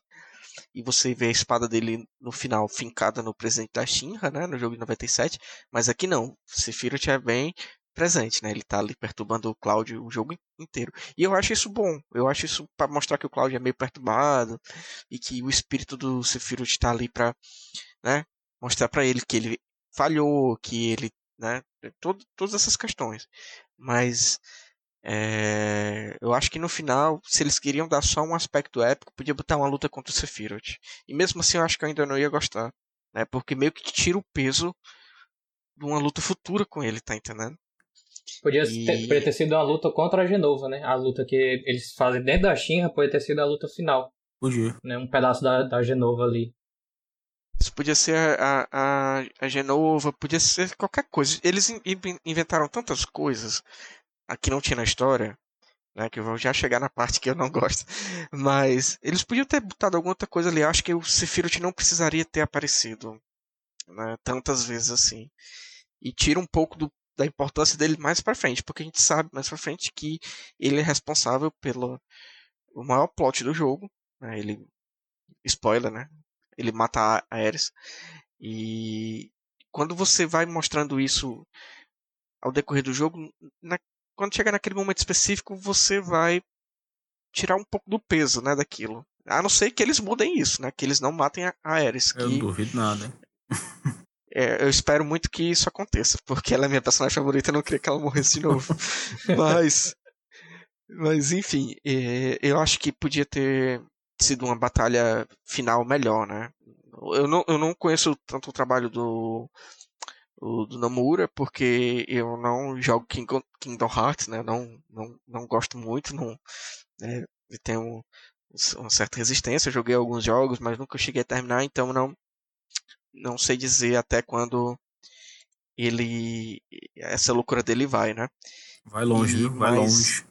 e você vê a espada dele no final fincada no presente da Shinra, né, no jogo de 97, mas aqui não, Sephiroth é bem presente, né? Ele tá ali perturbando o Cloud o jogo inteiro. E eu acho isso bom. Eu acho isso para mostrar que o Cloud é meio perturbado e que o espírito do Sephiroth tá ali para, né, mostrar para ele que ele falhou, que ele, né, todo, todas essas questões. Mas é, eu acho que no final, se eles queriam dar só um aspecto épico, podia botar uma luta contra o Sephiroth. E mesmo assim, eu acho que eu ainda não ia gostar, né? Porque meio que tira o peso de uma luta futura com ele, tá entendendo? Podia e... ter, podia ter sido uma luta contra a Genova, né? A luta que eles fazem dentro da Shinra podia ter sido a luta final. Podia. Né? Um pedaço da, da Genova ali. Isso podia ser a, a, a Genova, podia ser qualquer coisa. Eles inventaram tantas coisas aqui não tinha na história, né, que eu vou já chegar na parte que eu não gosto, mas eles podiam ter botado alguma outra coisa ali. Acho que o Sephiroth não precisaria ter aparecido né, tantas vezes assim. E tira um pouco do, da importância dele mais para frente, porque a gente sabe mais para frente que ele é responsável pelo o maior plot do jogo. Né, ele spoiler, né? Ele mata a Ares. E quando você vai mostrando isso ao decorrer do jogo, na, quando chegar naquele momento específico, você vai tirar um pouco do peso, né, daquilo. A não ser que eles mudem isso, né, que eles não matem a Ares. Eu que... não duvido nada? É, eu espero muito que isso aconteça, porque ela é minha personagem favorita e eu não queria que ela morresse de novo. mas, mas enfim, é, eu acho que podia ter sido uma batalha final melhor, né? Eu não, eu não conheço tanto o trabalho do, o, do Nomura, porque eu não jogo King, Kingdom Hearts, né? Não, não, não gosto muito, não, né? tenho uma certa resistência. Eu joguei alguns jogos, mas nunca cheguei a terminar, então não, não sei dizer até quando ele essa loucura dele vai, né? Vai longe, e, vai mas, longe.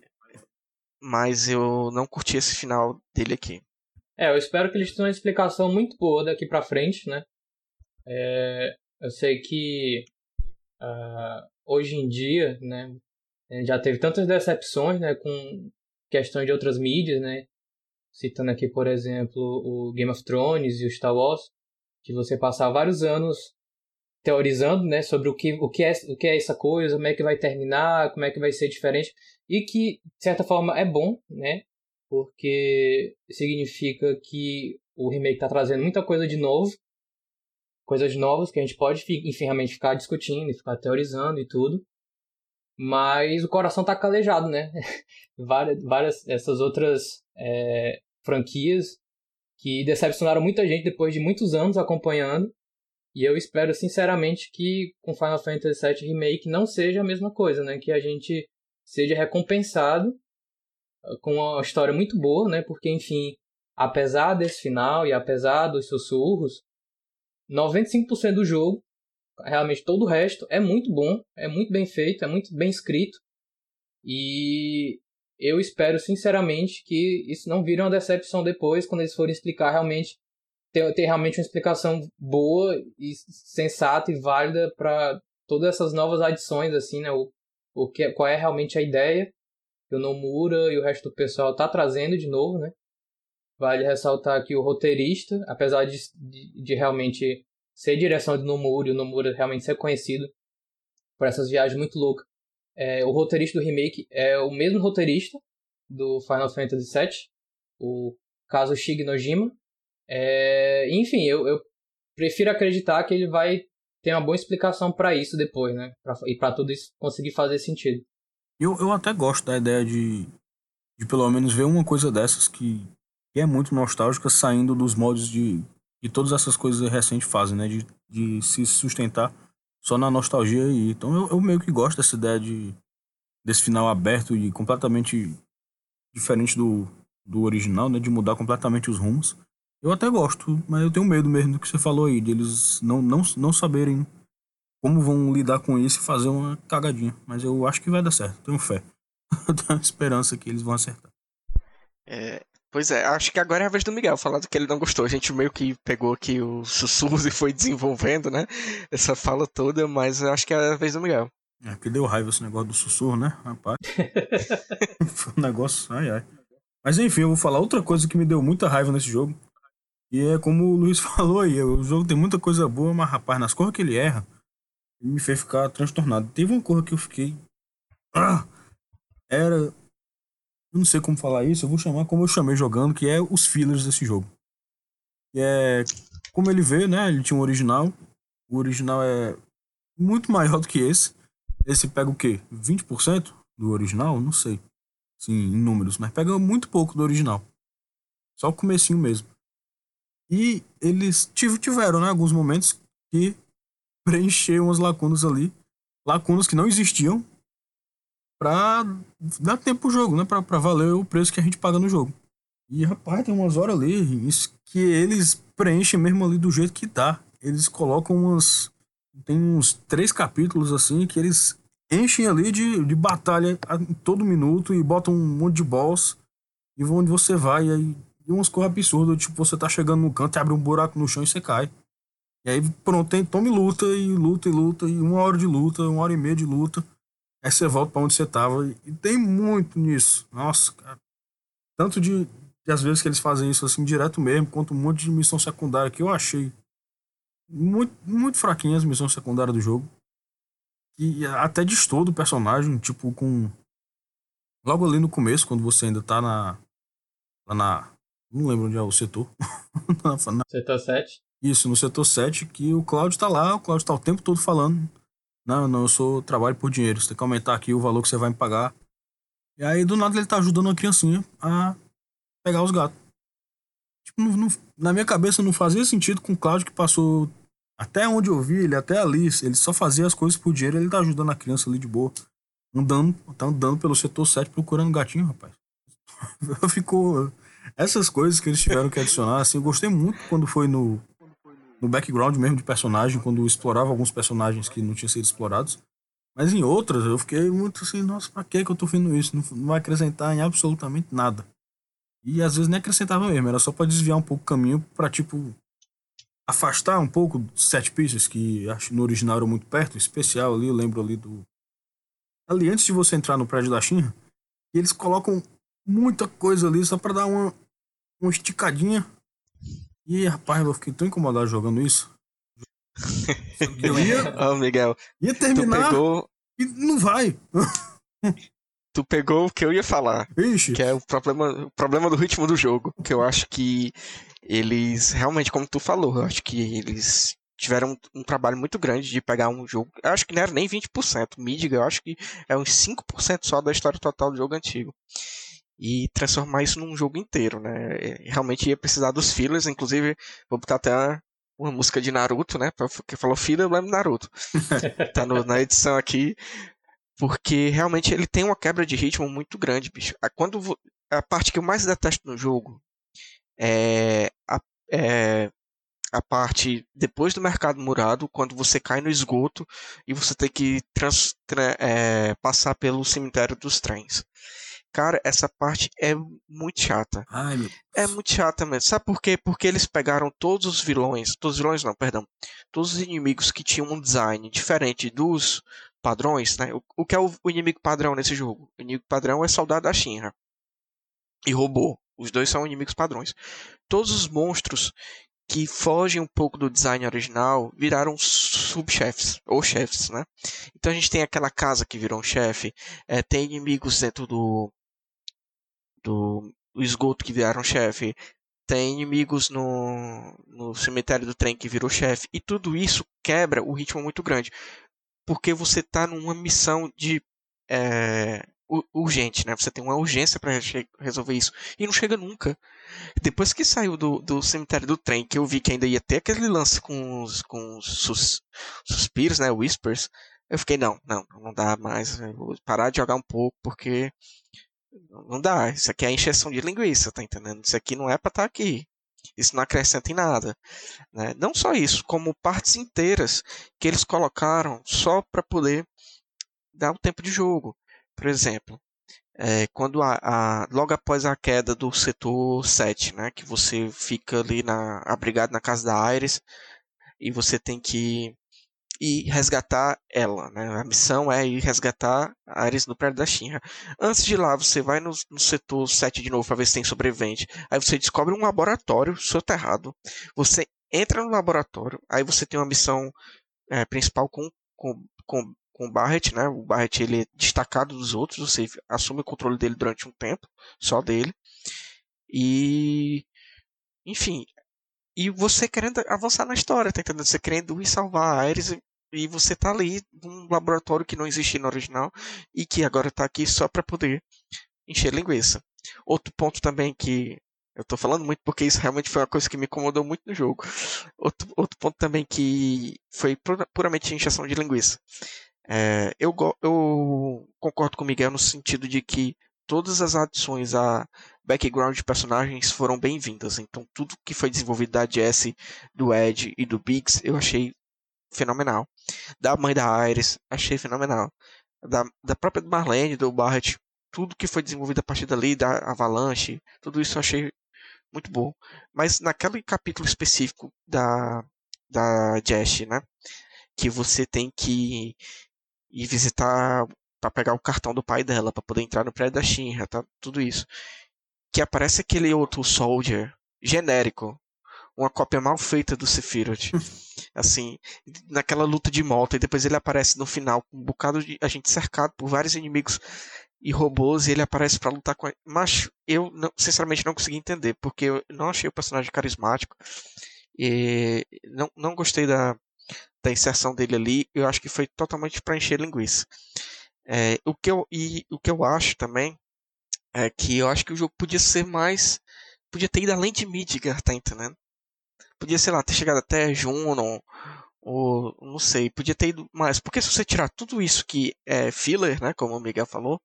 Mas eu não curti esse final dele aqui. É, eu espero que eles tenham uma explicação muito boa daqui para frente, né? É, eu sei que uh, hoje em dia, né, já teve tantas decepções, né, com questões de outras mídias, né, citando aqui, por exemplo, o Game of Thrones e o Star Wars, que você passar vários anos teorizando, né, sobre o que, o que é o que é essa coisa, como é que vai terminar, como é que vai ser diferente, e que de certa forma é bom, né, porque significa que o remake está trazendo muita coisa de novo coisas novas que a gente pode, enfim, realmente ficar discutindo, ficar teorizando e tudo. Mas o coração tá calejado, né? várias, várias essas outras é, franquias que decepcionaram muita gente depois de muitos anos acompanhando. E eu espero sinceramente que com Final Fantasy VII Remake não seja a mesma coisa, né? Que a gente seja recompensado com uma história muito boa, né? Porque, enfim, apesar desse final e apesar dos sussurros, 95% do jogo, realmente todo o resto é muito bom, é muito bem feito, é muito bem escrito. E eu espero sinceramente que isso não vire uma decepção depois, quando eles forem explicar realmente, ter, ter realmente uma explicação boa e sensata e válida para todas essas novas adições, assim, né? O, o que, qual é realmente a ideia que o Nomura e o resto do pessoal tá trazendo de novo, né? Vale ressaltar que o roteirista, apesar de, de, de realmente ser direção de Nomura e o Nomura realmente ser conhecido por essas viagens muito loucas, é, o roteirista do remake é o mesmo roteirista do Final Fantasy VII, o Kazushige Nojima. É, enfim, eu, eu prefiro acreditar que ele vai ter uma boa explicação para isso depois, né? Pra, e para tudo isso conseguir fazer sentido. Eu, eu até gosto da ideia de, de pelo menos ver uma coisa dessas que que é muito nostálgica, saindo dos moldes de, de todas essas coisas recentes fazem, né? De, de se sustentar só na nostalgia. E, então eu, eu meio que gosto dessa ideia de, desse final aberto e completamente diferente do, do original, né? De mudar completamente os rumos. Eu até gosto, mas eu tenho medo mesmo do que você falou aí, de eles não, não, não saberem como vão lidar com isso e fazer uma cagadinha. Mas eu acho que vai dar certo, tenho fé. eu tenho esperança que eles vão acertar. É, Pois é, acho que agora é a vez do Miguel falar do que ele não gostou. A gente meio que pegou aqui os sussurros e foi desenvolvendo, né? Essa fala toda, mas acho que é a vez do Miguel. É, que deu raiva esse negócio do sussurro, né? Rapaz. Foi um negócio. Ai, ai. Mas enfim, eu vou falar outra coisa que me deu muita raiva nesse jogo. E é como o Luiz falou aí, o jogo tem muita coisa boa, mas rapaz, nas coisas que ele erra, me fez ficar transtornado. Teve uma coisa que eu fiquei. Ah, era. Eu não sei como falar isso, eu vou chamar como eu chamei jogando, que é os fillers desse jogo. Que é. Como ele vê, né? Ele tinha um original. O original é muito maior do que esse. Esse pega o quê? 20% do original? Não sei. Sim, em números, mas pega muito pouco do original. Só o comecinho mesmo. E eles tiveram, né, alguns momentos que preencher umas lacunas ali. Lacunas que não existiam pra dar tempo pro jogo, né? Pra, pra valer o preço que a gente paga no jogo. E, rapaz, tem umas horas ali que eles preenchem mesmo ali do jeito que tá. Eles colocam umas. Tem uns três capítulos assim que eles enchem ali de, de batalha a todo minuto e botam um monte de boss e vão onde você vai. E aí e umas coisas absurdas, tipo, você tá chegando no canto, abre um buraco no chão e você cai. E aí, pronto, tem, tome luta e luta e luta, e uma hora de luta, uma hora e meia de luta. Aí você volta para onde você tava. E tem muito nisso. Nossa, cara. Tanto de, de às vezes que eles fazem isso assim direto mesmo, quanto um monte de missão secundária que eu achei muito, muito fraquinha as missões secundárias do jogo. E até distor do personagem, tipo, com. Logo ali no começo, quando você ainda tá na. Lá na. Não lembro onde é o setor. na, na... Setor 7? Isso, no setor 7, que o Cláudio tá lá, o Cláudio tá o tempo todo falando. Não, não, eu sou trabalho por dinheiro. Você tem que aumentar aqui o valor que você vai me pagar. E aí, do nada, ele tá ajudando uma criancinha a pegar os gatos. Tipo, não, não, na minha cabeça não fazia sentido com o Cláudio que passou até onde eu vi, ele até ali, ele só fazia as coisas por dinheiro, ele tá ajudando a criança ali de boa. Andando, tá andando pelo setor 7 procurando gatinho, rapaz. Ficou. Essas coisas que eles tiveram que adicionar, assim, eu gostei muito quando foi no, no background mesmo de personagem, quando explorava alguns personagens que não tinham sido explorados. Mas em outras eu fiquei muito assim, nossa, pra que eu tô vendo isso? Não, não vai acrescentar em absolutamente nada. E às vezes nem acrescentava mesmo, era só para desviar um pouco o caminho para tipo afastar um pouco set pieces, que acho no original era muito perto, especial ali, eu lembro ali do. Ali antes de você entrar no prédio da Shinra, eles colocam muita coisa ali só para dar uma, uma esticadinha. E rapaz, eu fiquei tão incomodado jogando isso. Eu ia. Ô, oh, Miguel. Ia terminar. Pegou... E não vai. tu pegou o que eu ia falar. Ixi. Que é o problema, o problema do ritmo do jogo. Que eu acho que eles realmente, como tu falou, eu acho que eles tiveram um, um trabalho muito grande de pegar um jogo. Eu acho que não era nem 20%. Midga, eu acho que é uns 5% só da história total do jogo antigo. E transformar isso num jogo inteiro, né? Realmente ia precisar dos fillers, inclusive, vou botar até uma música de Naruto, né? Porque falou filler, eu lembro Naruto. tá no, na edição aqui. Porque realmente ele tem uma quebra de ritmo muito grande, bicho. Quando a parte que eu mais detesto no jogo é a, é a parte depois do mercado murado, quando você cai no esgoto e você tem que trans, tra, é, passar pelo cemitério dos trens. Cara, essa parte é muito chata. Ai, meu... É muito chata mesmo. Sabe por quê? Porque eles pegaram todos os vilões, todos os vilões não, perdão, todos os inimigos que tinham um design diferente dos padrões, né? O, o que é o, o, inimigo padrão nesse jogo? O inimigo padrão é soldado da Shinra e robô. Os dois são inimigos padrões. Todos os monstros que fogem um pouco do design original viraram subchefes ou chefes, né? Então a gente tem aquela casa que virou um chefe, é, tem inimigos dentro do, do, esgoto que viraram chefe, tem inimigos no, no cemitério do trem que virou chefe, e tudo isso quebra o ritmo muito grande, porque você está numa missão de é, urgente, né? Você tem uma urgência para resolver isso. E não chega nunca. Depois que saiu do, do cemitério do trem, que eu vi que ainda ia ter aquele lance com os, com os sus, suspiros, né? Whispers. Eu fiquei, não, não, não dá mais. vou parar de jogar um pouco, porque não dá. Isso aqui é encheção de linguiça, tá entendendo? Isso aqui não é pra estar tá aqui. Isso não acrescenta em nada. Né? Não só isso, como partes inteiras que eles colocaram só para poder dar o tempo de jogo. Por exemplo, é, quando a, a, logo após a queda do setor 7, né, que você fica ali na, abrigado na casa da Ares e você tem que ir resgatar ela, né? A missão é ir resgatar Ares no prédio da Shinra. Antes de lá, você vai no, no setor 7 de novo para ver se tem sobrevivente. Aí você descobre um laboratório soterrado. Você entra no laboratório, aí você tem uma missão é, principal com, com, com, com o Barret, né? O Barret ele é destacado dos outros, você assume o controle dele durante um tempo, só dele. E enfim, e você querendo avançar na história, tá entendendo? Você querendo ir salvar a Ares e você tá ali num laboratório que não existe no original e que agora tá aqui só para poder encher linguiça. Outro ponto também que eu tô falando muito porque isso realmente foi uma coisa que me incomodou muito no jogo. Outro, outro ponto também que foi puramente injeção de linguiça. É, eu, eu concordo com o Miguel no sentido de que todas as adições a background de personagens foram bem-vindas. Então, tudo que foi desenvolvido da Jessie, do Ed e do Biggs, eu achei fenomenal. Da mãe da Iris, achei fenomenal. Da, da própria Marlene, do Barrett, tudo que foi desenvolvido a partir dali, da Avalanche, tudo isso eu achei muito bom. Mas naquele capítulo específico da, da Jess, né? Que você tem que ir visitar para pegar o cartão do pai dela, para poder entrar no prédio da Shinra, tá? Tudo isso. Que aparece aquele outro Soldier genérico, uma cópia mal feita do Sephiroth. assim, naquela luta de moto, e depois ele aparece no final com um bocado de a gente cercado por vários inimigos e robôs e ele aparece para lutar com. Mas eu, não, sinceramente, não consegui entender, porque eu não achei o personagem carismático. E não, não gostei da, da inserção dele ali. Eu acho que foi totalmente para encher linguiça. É, o, que eu, e, o que eu acho também é que eu acho que o jogo podia ser mais. Podia ter ido além de Midgar, tá entendendo? Podia, sei lá, ter chegado até Juno, ou não sei, podia ter ido mais. Porque se você tirar tudo isso que é filler, né, como o Miguel falou,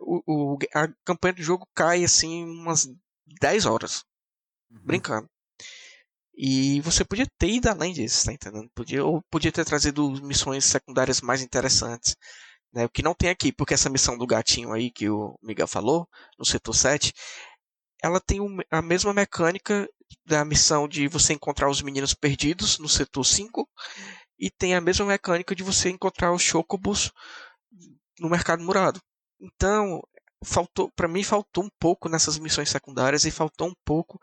o, o a campanha do jogo cai assim umas 10 horas. Uhum. Brincando. E você podia ter ido além disso, tá entendendo? Podia, ou podia ter trazido missões secundárias mais interessantes. Né? O que não tem aqui, porque essa missão do gatinho aí que o Miguel falou, no setor 7, ela tem a mesma mecânica da missão de você encontrar os meninos perdidos no setor 5 e tem a mesma mecânica de você encontrar os chocobos no mercado murado. Então, faltou, para mim faltou um pouco nessas missões secundárias e faltou um pouco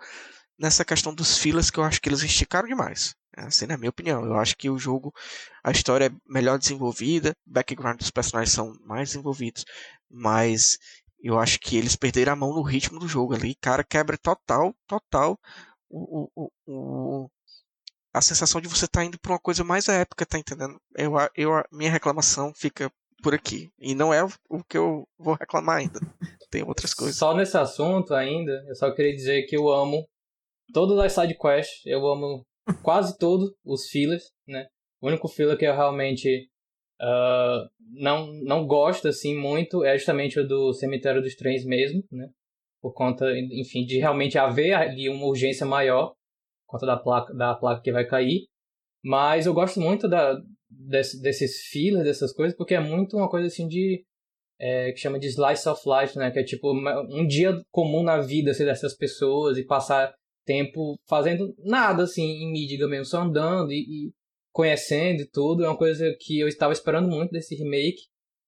nessa questão dos filas que eu acho que eles esticaram demais. Assim, na minha opinião, eu acho que o jogo, a história é melhor desenvolvida, o background dos personagens são mais desenvolvidos, mas eu acho que eles perderam a mão no ritmo do jogo ali. Cara, quebra total, total o, o, o, a sensação de você estar tá indo para uma coisa mais épica, tá entendendo? Eu, eu, minha reclamação fica por aqui. E não é o que eu vou reclamar ainda. Tem outras coisas. Só nesse assunto ainda, eu só queria dizer que eu amo todas as side quests, eu amo quase todos os fillers, né? O único filler que eu realmente uh, não, não gosto assim muito é justamente o do cemitério dos trens mesmo, né? Por conta, enfim, de realmente haver ali uma urgência maior por conta da placa, da placa que vai cair. Mas eu gosto muito da, desse, desses fillers, dessas coisas, porque é muito uma coisa assim de é, que chama de slice of life, né? Que é tipo um dia comum na vida assim, dessas pessoas e passar tempo fazendo nada assim em mídia mesmo, só andando e, e conhecendo e tudo. É uma coisa que eu estava esperando muito desse remake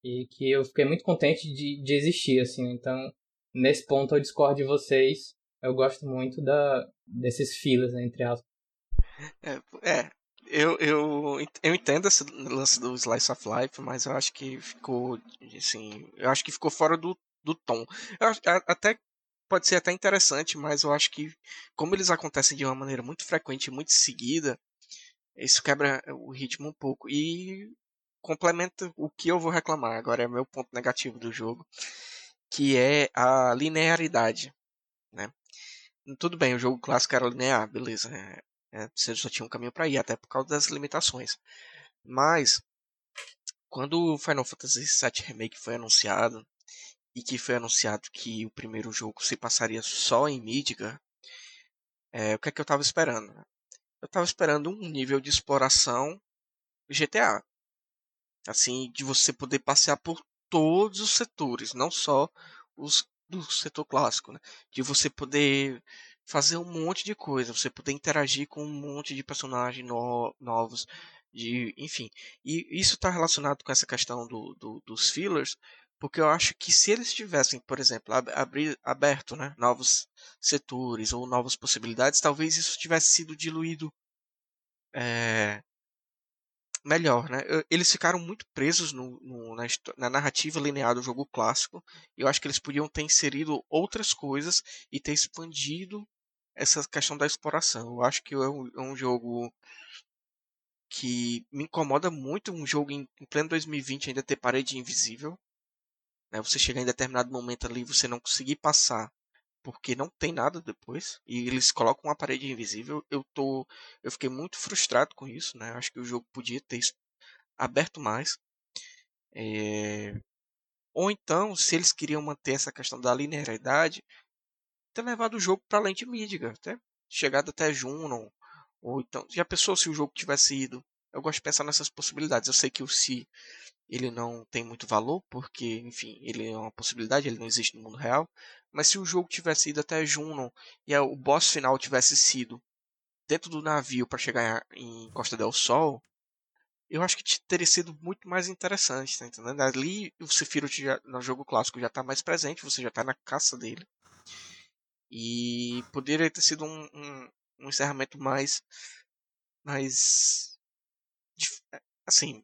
e que eu fiquei muito contente de, de existir, assim. Então, nesse ponto eu discordo de vocês. Eu gosto muito da, desses filas, né, entre aspas. É, é, eu, eu, eu entendo esse lance do Slice of Life, mas eu acho que ficou, assim, eu acho que ficou fora do, do tom. Eu, até pode ser até interessante, mas eu acho que como eles acontecem de uma maneira muito frequente, muito seguida, isso quebra o ritmo um pouco e complementa o que eu vou reclamar. Agora é meu ponto negativo do jogo, que é a linearidade, né? Tudo bem, o jogo clássico era linear, beleza. É, é, você só tinha um caminho para ir, até por causa das limitações. Mas quando o Final Fantasy VII Remake foi anunciado e que foi anunciado que o primeiro jogo se passaria só em Midgar, é, o que é que eu estava esperando? eu tava esperando um nível de exploração GTA. Assim, de você poder passear por todos os setores, não só os do setor clássico, né? De você poder fazer um monte de coisa, você poder interagir com um monte de personagens no novos, de, enfim. E isso está relacionado com essa questão do, do, dos fillers, porque eu acho que se eles tivessem, por exemplo, abrir, aberto né, novos setores ou novas possibilidades, talvez isso tivesse sido diluído é, melhor. Né? Eles ficaram muito presos no, no, na, na, narrativa linear do jogo clássico. E eu acho que eles podiam ter inserido outras coisas e ter expandido essa questão da exploração. Eu acho que é um, é um jogo que me incomoda muito um jogo em, em pleno 2020 ainda ter parede invisível. Né? Você chegar em determinado momento ali você não conseguir passar porque não tem nada depois e eles colocam uma parede invisível. Eu tô, eu fiquei muito frustrado com isso, né? Acho que o jogo podia ter aberto mais. É... Ou então, se eles queriam manter essa questão da linearidade, ter levado o jogo para além de Midgar, até chegado até Juno, ou então, já pensou se o jogo tivesse ido? Eu gosto de pensar nessas possibilidades. Eu sei que o Si ele não tem muito valor, porque, enfim, ele é uma possibilidade, ele não existe no mundo real. Mas se o jogo tivesse ido até Junon e o boss final tivesse sido dentro do navio para chegar em Costa del Sol, eu acho que teria sido muito mais interessante, tá entendendo? Ali o Sephiroth já, no jogo clássico já está mais presente, você já está na caça dele. E poderia ter sido um, um, um encerramento mais. mais. assim.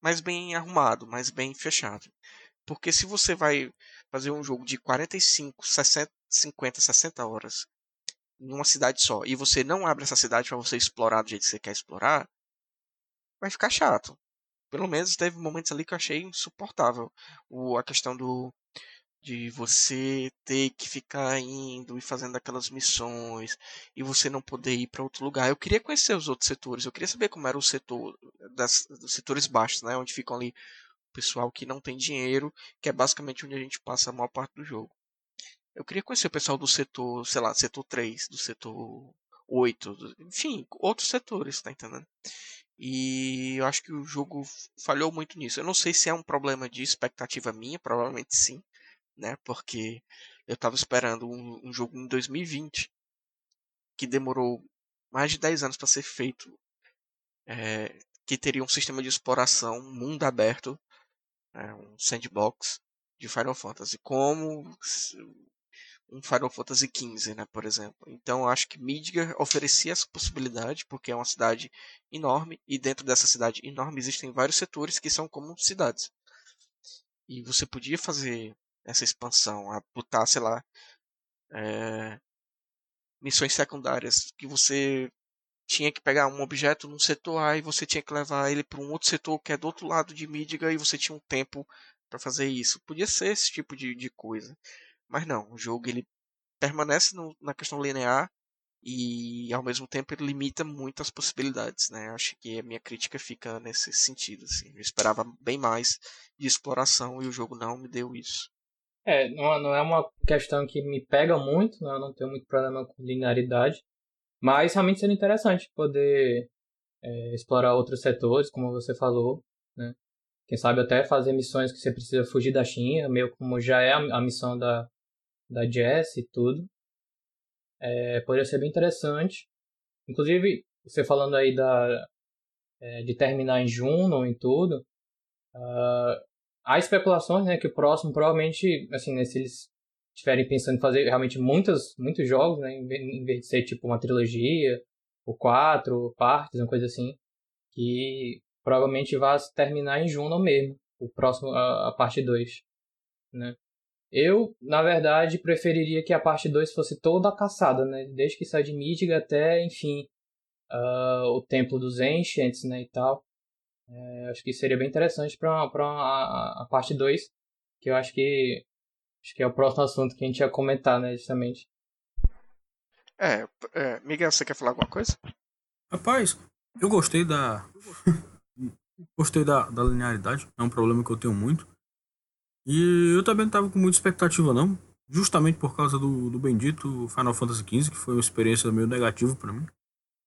mais bem arrumado, mais bem fechado. Porque se você vai fazer um jogo de 45, 60, 50, 60 horas em uma cidade só e você não abre essa cidade para você explorar do jeito que você quer explorar, vai ficar chato. Pelo menos teve momentos ali que eu achei insuportável. O, a questão do, de você ter que ficar indo e fazendo aquelas missões e você não poder ir para outro lugar. Eu queria conhecer os outros setores, eu queria saber como era o setor das, dos setores baixos, né, onde ficam ali pessoal que não tem dinheiro, que é basicamente onde a gente passa a maior parte do jogo. Eu queria conhecer o pessoal do setor, sei lá, setor 3, do setor 8, enfim, outros setores, tá entendendo? E eu acho que o jogo falhou muito nisso. Eu não sei se é um problema de expectativa minha, provavelmente sim né? Porque eu estava esperando um, um, jogo em 2020 que demorou mais de 10 anos para ser feito, é, que teria um sistema de exploração, mundo aberto, é, um sandbox de Final Fantasy, como um Final Fantasy XV, né, por exemplo. Então, acho que Midgar oferecia essa possibilidade, porque é uma cidade enorme, e dentro dessa cidade enorme existem vários setores que são como cidades. E você podia fazer essa expansão, a botar, sei lá, é, missões secundárias que você tinha que pegar um objeto num setor A e você tinha que levar ele para um outro setor que é do outro lado de Midgar e você tinha um tempo para fazer isso. Podia ser esse tipo de, de coisa. Mas não, o jogo ele permanece no, na questão linear e ao mesmo tempo ele limita muitas possibilidades, né? Acho que a minha crítica fica nesse sentido, assim. Eu esperava bem mais de exploração e o jogo não me deu isso. É, não, não é uma questão que me pega muito, né? eu não tenho muito problema com linearidade, mas realmente seria interessante poder é, explorar outros setores, como você falou, né? Quem sabe até fazer missões que você precisa fugir da China, meio como já é a, missão da, da Jess e tudo. É, poderia ser bem interessante. Inclusive, você falando aí da, é, de terminar em Juno e tudo, uh, há especulações, né, que o próximo provavelmente, assim, né, se eles estiverem pensando em fazer realmente muitos, muitos jogos, né, em vez de ser tipo uma trilogia, ou quatro partes, uma coisa assim, que provavelmente vai terminar em Juno mesmo, o próximo, a, a parte 2, né. Eu, na verdade, preferiria que a parte 2 fosse toda a caçada, né, desde que sai de Midgar até, enfim, uh, o Templo dos Ancients, né, e tal. É, acho que seria bem interessante para a, a parte 2, que eu acho que acho que é o próximo assunto que a gente ia comentar, né, justamente. É, é Miguel, você quer falar alguma coisa? Rapaz, eu gostei da. gostei da, da linearidade, é um problema que eu tenho muito. E eu também não tava com muita expectativa, não. Justamente por causa do, do bendito Final Fantasy XV, que foi uma experiência meio negativa para mim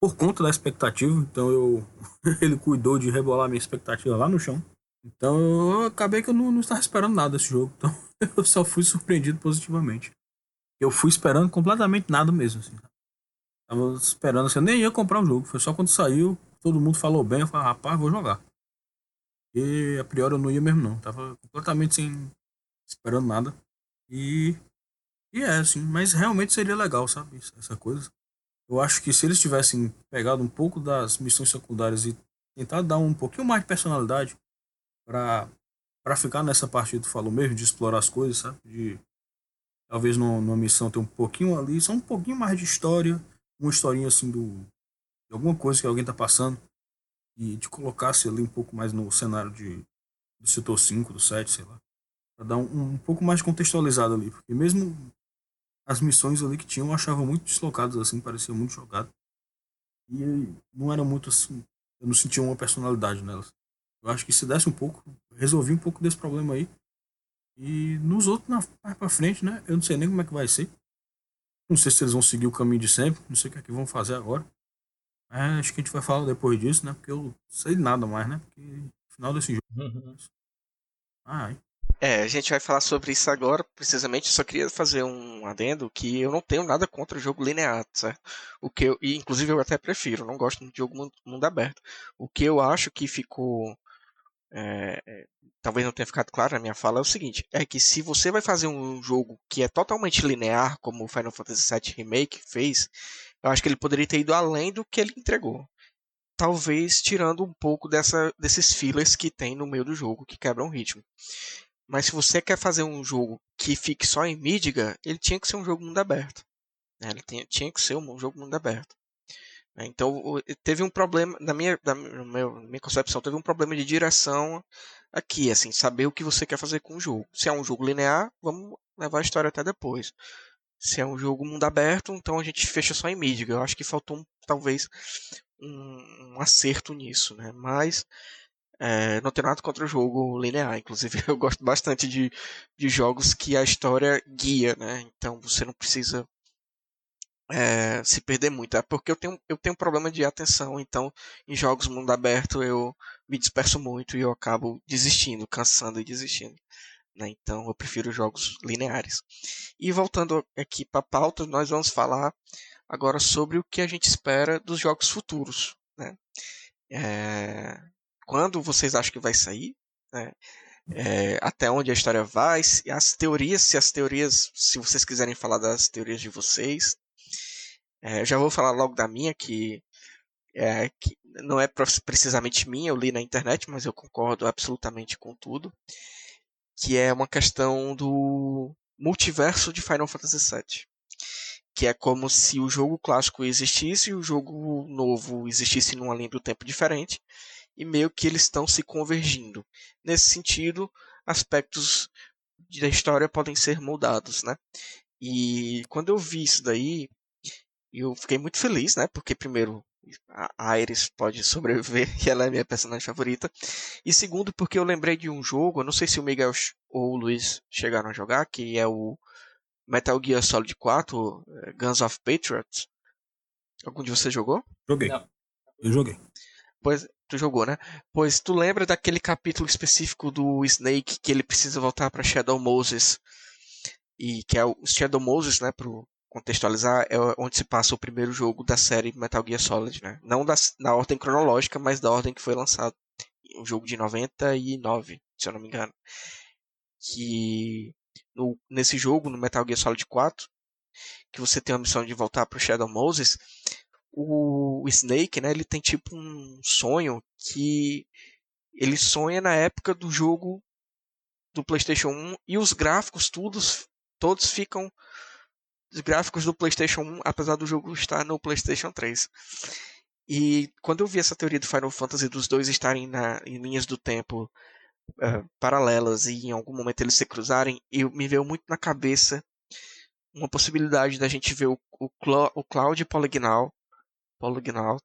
por conta da expectativa. Então eu ele cuidou de rebolar minha expectativa lá no chão. Então eu acabei que eu não, não estava esperando nada desse jogo. Então eu só fui surpreendido positivamente. Eu fui esperando completamente nada mesmo. Assim. Tava esperando assim, eu nem ia comprar o jogo. Foi só quando saiu. todo mundo falou bem, eu falei, rapaz, vou jogar. E a priori eu não ia mesmo não. Tava completamente sem. esperando nada. E. E é, assim, mas realmente seria legal, sabe? Essa coisa. Eu acho que se eles tivessem pegado um pouco das missões secundárias e tentado dar um pouquinho mais de personalidade para para ficar nessa parte que tu falou mesmo, de explorar as coisas, sabe? De talvez numa missão ter um pouquinho ali, só um pouquinho mais de história, uma historinha assim do de alguma coisa que alguém tá passando e de colocar-se ali um pouco mais no cenário de do setor 5, do 7, sei lá. Pra dar um, um pouco mais contextualizado ali, porque mesmo as missões ali que tinham eu achava muito deslocadas assim, parecia muito jogado. E não era muito assim, eu não sentia uma personalidade nelas. Eu acho que se desse um pouco, resolvi um pouco desse problema aí. E nos outros, na, mais pra frente, né? Eu não sei nem como é que vai ser. Não sei se eles vão seguir o caminho de sempre. Não sei o que é que vão fazer agora. Mas acho que a gente vai falar depois disso, né? Porque eu sei nada mais, né? Porque no final desse jogo. Uhum. Ai. É, a gente vai falar sobre isso agora, precisamente. Só queria fazer um adendo que eu não tenho nada contra o jogo linear, certo? O que eu, e inclusive eu até prefiro, não gosto de jogo mundo, mundo aberto. O que eu acho que ficou é, é, talvez não tenha ficado claro na minha fala, é o seguinte: é que se você vai fazer um jogo que é totalmente linear, como o Final Fantasy VII Remake fez, eu acho que ele poderia ter ido além do que ele entregou. Talvez tirando um pouco dessa, desses fillers que tem no meio do jogo, que quebram o ritmo. Mas se você quer fazer um jogo que fique só em Midgar, ele tinha que ser um jogo mundo aberto. Né? Ele tinha, tinha que ser um jogo mundo aberto. Né? Então teve um problema na minha, na minha concepção teve um problema de direção aqui, assim, saber o que você quer fazer com o jogo. Se é um jogo linear, vamos levar a história até depois. Se é um jogo mundo aberto, então a gente fecha só em mídia. Eu acho que faltou talvez um, um, acerto nisso, né? Mas é, não tenho nada contra o jogo linear. Inclusive, eu gosto bastante de, de jogos que a história guia, né? Então você não precisa é, se perder muito. É porque eu tenho, eu tenho um problema de atenção, então em jogos mundo aberto eu me disperso muito e eu acabo desistindo, cansando e desistindo. Né? Então eu prefiro jogos lineares. E voltando aqui para a pauta, nós vamos falar agora sobre o que a gente espera dos jogos futuros. Né? É, quando vocês acham que vai sair? Né? É, até onde a história vai, as teorias, se as teorias, se vocês quiserem falar das teorias de vocês, é, já vou falar logo da minha, que, é, que não é precisamente minha, eu li na internet, mas eu concordo absolutamente com tudo. Que é uma questão do multiverso de Final Fantasy VII. Que é como se o jogo clássico existisse e o jogo novo existisse numa linha do tempo diferente. E meio que eles estão se convergindo. Nesse sentido, aspectos da história podem ser moldados, né? E quando eu vi isso daí, e eu fiquei muito feliz, né? Porque, primeiro, a Iris pode sobreviver e ela é minha personagem favorita. E segundo, porque eu lembrei de um jogo, eu não sei se o Miguel ou o Luiz chegaram a jogar, que é o Metal Gear Solid 4, eh, Guns of Patriots. Algum de vocês jogou? Joguei. Não. Eu joguei. Pois, tu jogou, né? Pois tu lembra daquele capítulo específico do Snake que ele precisa voltar para Shadow Moses e que é o Shadow Moses, né, pro contextualizar, é onde se passa o primeiro jogo da série Metal Gear Solid, né? Não da, na ordem cronológica, mas da ordem que foi lançado. Um jogo de 99, se eu não me engano. Que no, nesse jogo, no Metal Gear Solid 4, que você tem a missão de voltar para o Shadow Moses, o, o Snake, né, ele tem tipo um sonho que ele sonha na época do jogo do PlayStation 1 e os gráficos todos, todos ficam os gráficos do PlayStation 1, apesar do jogo estar no PlayStation 3. E quando eu vi essa teoria do Final Fantasy dos dois estarem na, em linhas do tempo uh, paralelas e em algum momento eles se cruzarem, eu, me veio muito na cabeça uma possibilidade da gente ver o, o, o Cloud Polygonal, Polygonal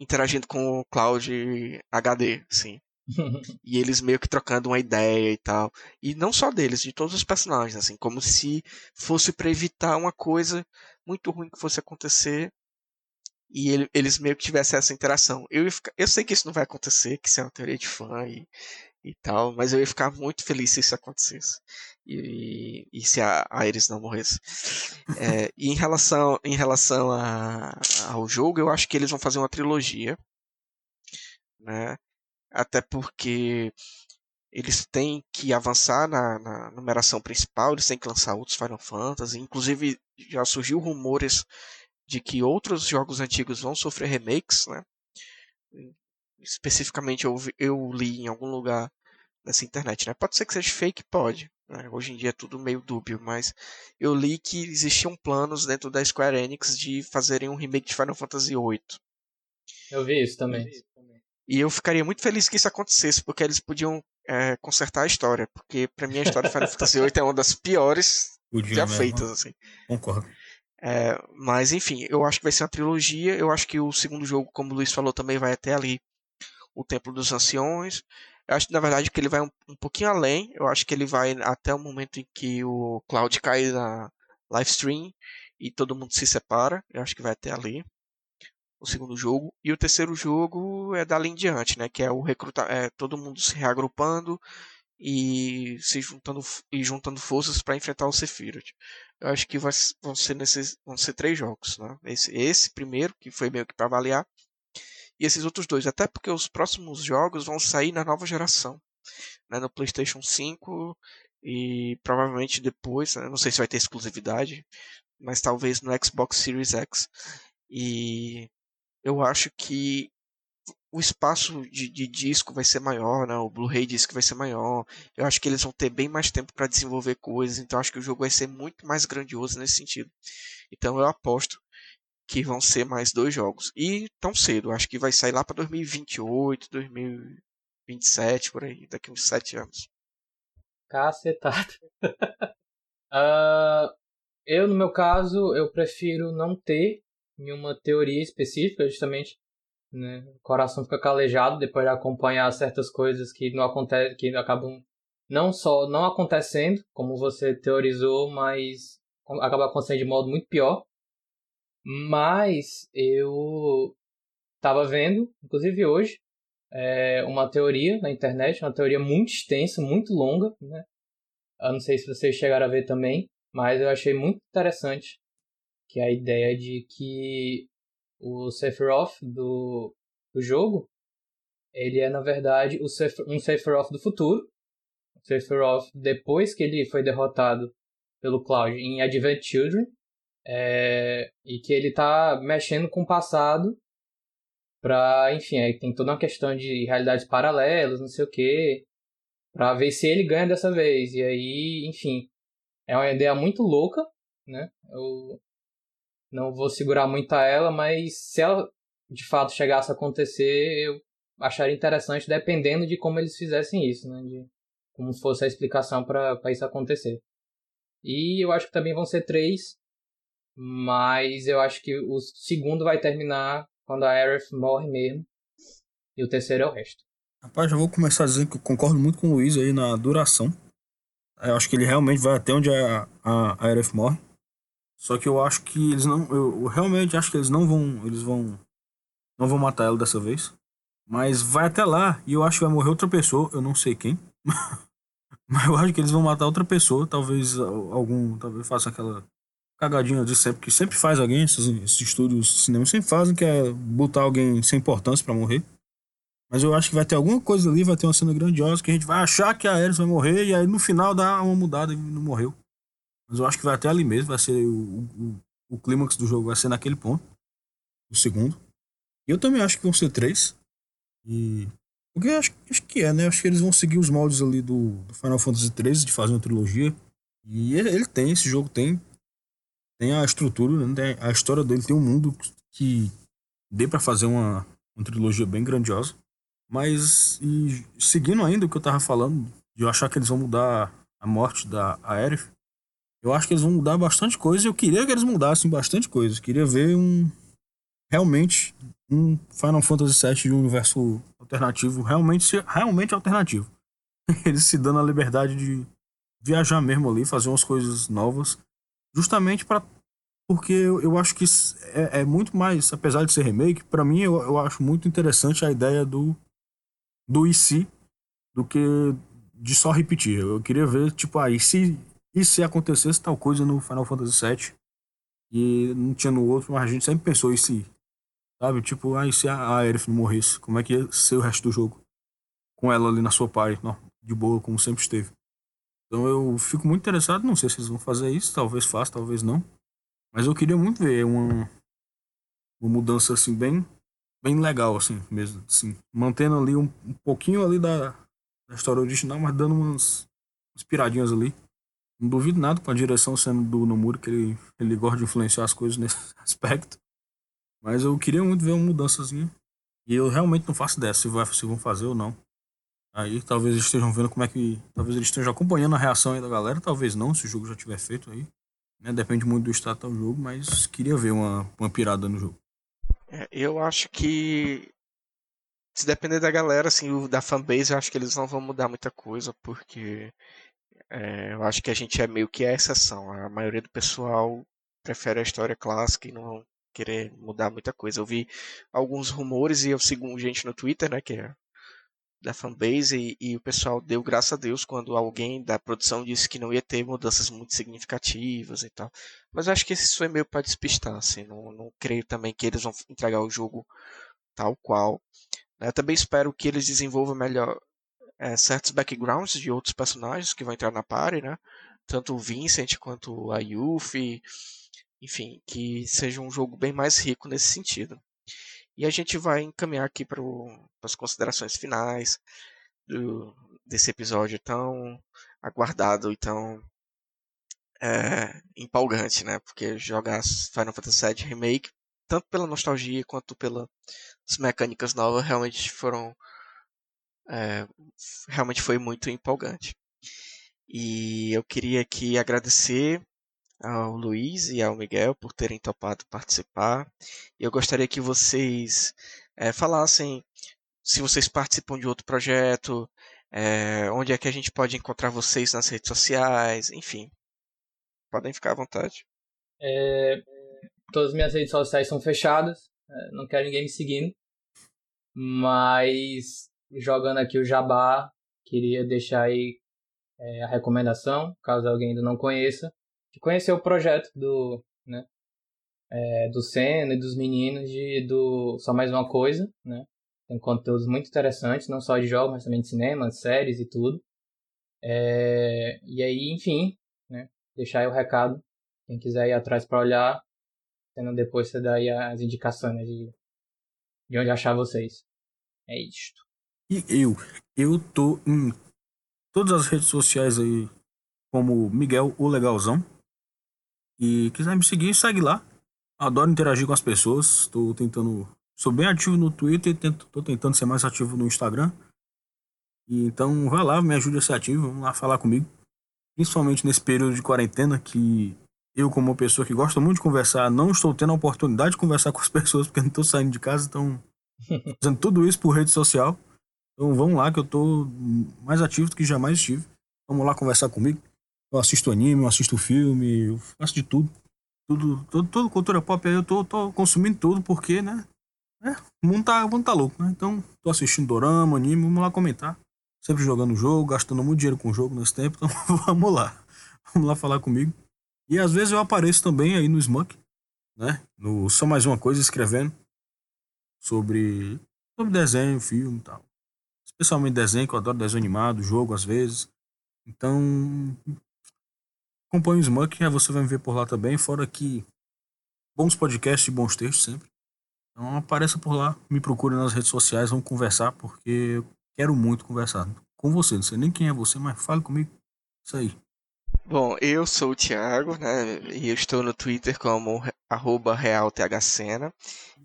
interagindo com o Cloud HD, sim. e eles meio que trocando uma ideia e tal. E não só deles, de todos os personagens, assim, como se fosse para evitar uma coisa muito ruim que fosse acontecer e ele, eles meio que tivessem essa interação. Eu, eu sei que isso não vai acontecer, que isso é uma teoria de fã e, e tal, mas eu ia ficar muito feliz se isso acontecesse. E, e, se a Iris não morresse. É, e em relação, em relação a, ao jogo, eu acho que eles vão fazer uma trilogia né? Até porque eles têm que avançar na, na, numeração principal, eles têm que lançar outros Final Fantasy. Inclusive, já surgiu rumores de que outros jogos antigos vão sofrer remakes, né? Especificamente, eu, eu li em algum lugar nessa internet, né? Pode ser que seja fake, pode. Né? Hoje em dia é tudo meio dúbio, mas eu li que existiam planos dentro da Square Enix de fazerem um remake de Final Fantasy VIII. Eu vi isso também. E eu ficaria muito feliz que isso acontecesse, porque eles podiam é, consertar a história. Porque pra mim a história de Final Fantasy VIII é uma das piores Podia já mesmo. feitas, assim. Concordo. É, mas enfim, eu acho que vai ser uma trilogia. Eu acho que o segundo jogo, como o Luiz falou, também vai até ali o Templo dos Anciões. Eu acho, na verdade, que ele vai um, um pouquinho além. Eu acho que ele vai até o momento em que o Cloud cai na live stream e todo mundo se separa. Eu acho que vai até ali o segundo jogo. E o terceiro jogo é dali em diante, né? Que é o recruta é todo mundo se reagrupando e se juntando e juntando forças para enfrentar o Sephiroth. Eu acho que vai, vão ser nesses vão ser três jogos, né? Esse, esse primeiro que foi meio que para avaliar e esses outros dois, até porque os próximos jogos vão sair na nova geração, né? No PlayStation 5 e provavelmente depois, né? não sei se vai ter exclusividade, mas talvez no Xbox Series X. E eu acho que o espaço de, de, disco vai ser maior, né? o Blu-ray disco vai ser maior. Eu acho que eles vão ter bem mais tempo para desenvolver coisas, então acho que o jogo vai ser muito mais grandioso nesse sentido. Então eu aposto que vão ser mais dois jogos. E tão cedo, acho que vai sair lá para 2028, 2027, por aí, daqui uns sete anos. Cacetado. uh, eu, no meu caso, eu prefiro não ter nenhuma teoria específica, justamente né? O coração fica calejado depois de acompanhar certas coisas que não acontecem, que acabam não só não acontecendo, como você teorizou, mas acaba acontecendo de modo muito pior. Mas eu estava vendo, inclusive hoje, é, uma teoria na internet, uma teoria muito extensa, muito longa, né? Eu não sei se vocês chegaram a ver também, mas eu achei muito interessante que é a ideia de que o Sephiroth do, do jogo, ele é na verdade o Seph um Sephiroth do futuro. O Sephiroth depois que ele foi derrotado pelo Cloud em Advent Children, é, e que ele tá mexendo com o passado pra, enfim, aí tem toda uma questão de realidades paralelas, não sei o que, pra ver se ele ganha dessa vez. E aí, enfim, é uma ideia muito louca, né? Eu, não vou segurar muito a ela, mas se ela de fato chegasse a acontecer, eu acharia interessante, dependendo de como eles fizessem isso, né? De como fosse a explicação para isso acontecer. E eu acho que também vão ser três, mas eu acho que o segundo vai terminar quando a Aerith morre mesmo, e o terceiro é o resto. Rapaz, já vou começar dizendo que eu concordo muito com o Luiz aí na duração. Eu acho que ele realmente vai até onde a, a, a morre. Só que eu acho que eles não. Eu, eu, realmente acho que eles não vão. Eles vão. Não vão matar ela dessa vez. Mas vai até lá e eu acho que vai morrer outra pessoa. Eu não sei quem. Mas eu acho que eles vão matar outra pessoa. Talvez algum. Talvez faça aquela cagadinha de sempre. Que sempre faz alguém. Esses, esses estúdios de cinema sempre fazem. Que é botar alguém sem importância para morrer. Mas eu acho que vai ter alguma coisa ali. Vai ter uma cena grandiosa. Que a gente vai achar que a Ares vai morrer. E aí no final dá uma mudada e não morreu. Mas eu acho que vai até ali mesmo, vai ser o, o, o clímax do jogo vai ser naquele ponto. O segundo. E eu também acho que vão ser três. E. Porque acho, acho que é, né? Acho que eles vão seguir os moldes ali do, do Final Fantasy XIII de fazer uma trilogia. E ele, ele tem, esse jogo tem. Tem a estrutura, né? a história dele tem um mundo que dê para fazer uma, uma trilogia bem grandiosa. Mas, seguindo ainda o que eu tava falando, de eu achar que eles vão mudar a morte da Aerith, eu acho que eles vão mudar bastante coisa. Eu queria que eles mudassem bastante coisa. Eu queria ver um. Realmente, um Final Fantasy VII de um universo alternativo. Realmente, realmente alternativo. Eles se dando a liberdade de viajar mesmo ali, fazer umas coisas novas. Justamente para porque eu, eu, acho que é, é, muito mais, apesar de ser remake, para mim eu, eu acho muito interessante a ideia do do IC do que de só repetir. Eu queria ver, tipo, aí ah, se e se acontecesse tal coisa no Final Fantasy VII e não tinha no outro, mas a gente sempre pensou e se Sabe? Tipo, aí se a Aerith não morresse, como é que ia ser o resto do jogo? Com ela ali na sua party, não, de boa, como sempre esteve. Então eu fico muito interessado, não sei se eles vão fazer isso, talvez faça, talvez não. Mas eu queria muito ver uma, uma mudança assim bem bem legal assim mesmo, assim, mantendo ali um, um pouquinho ali da, da, história original, mas dando umas, umas piradinhas ali. Não duvido nada com a direção sendo do Nomura, que ele, ele gosta de influenciar as coisas nesse aspecto. Mas eu queria muito ver uma mudançazinha. E eu realmente não faço ideia se, vai, se vão fazer ou não. Aí talvez eles estejam vendo como é que. Talvez eles estejam acompanhando a reação aí da galera, talvez não, se o jogo já tiver feito aí. Né? Depende muito do estado do jogo, mas queria ver uma, uma pirada no jogo. É, eu acho que. Se depender da galera, assim, da fanbase, eu acho que eles não vão mudar muita coisa, porque é, eu acho que a gente é meio que a exceção. A maioria do pessoal prefere a história clássica e não vão querer mudar muita coisa. Eu vi alguns rumores e eu sigo gente no Twitter, né, que é da fanbase e, e, o pessoal deu graças a Deus quando alguém da produção disse que não ia ter mudanças muito significativas e tal. Mas eu acho que isso é meio para despistar, assim, não, não creio também que eles vão entregar o jogo tal qual. Eu também espero que eles desenvolvam melhor é, certos backgrounds de outros personagens que vão entrar na party, né? Tanto o Vincent quanto a Yuffie, enfim, que seja um jogo bem mais rico nesse sentido. E a gente vai encaminhar aqui para as considerações finais do, desse episódio tão aguardado e tão é, empolgante, né? Porque jogar Final Fantasy VII Remake, tanto pela nostalgia quanto pelas mecânicas novas, realmente foram. É, realmente foi muito empolgante. E eu queria aqui agradecer ao Luiz e ao Miguel por terem topado participar. Eu gostaria que vocês é, falassem se vocês participam de outro projeto, é, onde é que a gente pode encontrar vocês nas redes sociais, enfim. Podem ficar à vontade. É, todas as minhas redes sociais são fechadas, é, não quero ninguém me seguindo. Mas jogando aqui o Jabá, queria deixar aí é, a recomendação, caso alguém ainda não conheça de conhecer o projeto do, né, é, do Senna e dos meninos de do Só Mais Uma Coisa, né? Tem conteúdos muito interessantes, não só de jogos, mas também de cinema, séries e tudo. É, e aí, enfim, né? Deixar aí o recado. Quem quiser ir atrás para olhar, sendo depois você dá aí as indicações de, de onde achar vocês. É isto. E eu? Eu tô em todas as redes sociais aí como Miguel o Legalzão. E quiser me seguir, segue lá. Adoro interagir com as pessoas. Estou tentando. Sou bem ativo no Twitter e estou tentando ser mais ativo no Instagram. E então vai lá, me ajude a ser ativo, vamos lá falar comigo. Principalmente nesse período de quarentena que eu, como uma pessoa que gosta muito de conversar, não estou tendo a oportunidade de conversar com as pessoas porque não estou saindo de casa, então fazendo tudo isso por rede social. Então vamos lá que eu estou mais ativo do que jamais estive. Vamos lá conversar comigo. Eu assisto anime, eu assisto filme, eu faço de tudo. Tudo, tudo, tudo cultura pop aí eu tô, tô consumindo tudo porque, né? É, o mundo tá, o mundo tá louco, né? Então, tô assistindo dorama, anime, vamos lá comentar. Sempre jogando jogo, gastando muito dinheiro com o jogo nesse tempo, então vamos lá. Vamos lá falar comigo. E às vezes eu apareço também aí no Smunk, né? No Só Mais Uma Coisa, escrevendo sobre, sobre desenho, filme e tal. Especialmente desenho, que eu adoro desenho animado, jogo às vezes. Então, Acompanhe o Smuck, aí você vai me ver por lá também. Fora que bons podcasts e bons textos sempre. Então apareça por lá, me procure nas redes sociais, vamos conversar, porque eu quero muito conversar com você. Não sei nem quem é você, mas fale comigo. Isso aí. Bom, eu sou o Thiago, né? E eu estou no Twitter como arroba realthcena.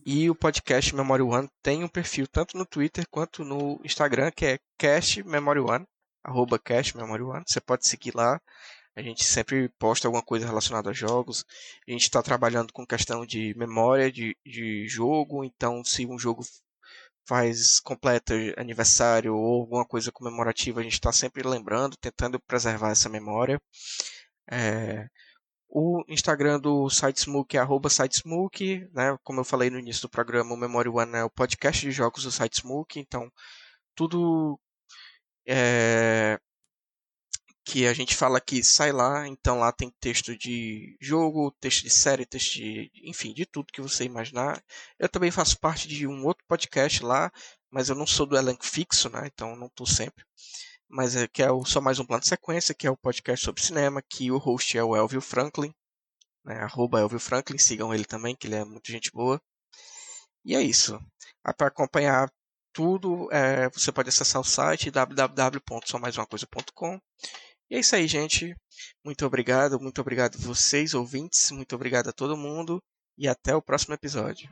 E o podcast Memory One tem um perfil tanto no Twitter quanto no Instagram, que é Cast Memory One, arroba Cast. Você pode seguir lá. A gente sempre posta alguma coisa relacionada a jogos. A gente está trabalhando com questão de memória de, de jogo, então se um jogo faz completa aniversário ou alguma coisa comemorativa, a gente está sempre lembrando, tentando preservar essa memória. É, o Instagram do SiteSmoke é arroba SiteSmoke, né? Como eu falei no início do programa, o Memory One é o podcast de jogos do SiteSmoke, então tudo é, que a gente fala aqui sai lá, então lá tem texto de jogo, texto de série, texto de, enfim, de tudo que você imaginar. Eu também faço parte de um outro podcast lá, mas eu não sou do elenco fixo, né? Então não estou sempre. Mas é que é o Só Mais Um Plano de Sequência, que é o podcast sobre cinema, que o host é o Elvio Franklin, né? Arroba Elvio Franklin, sigam ele também, que ele é muito gente boa. E é isso. Para acompanhar tudo, é, você pode acessar o site www.somaisumacoisa.com e é isso aí, gente. Muito obrigado, muito obrigado vocês, ouvintes, muito obrigado a todo mundo e até o próximo episódio.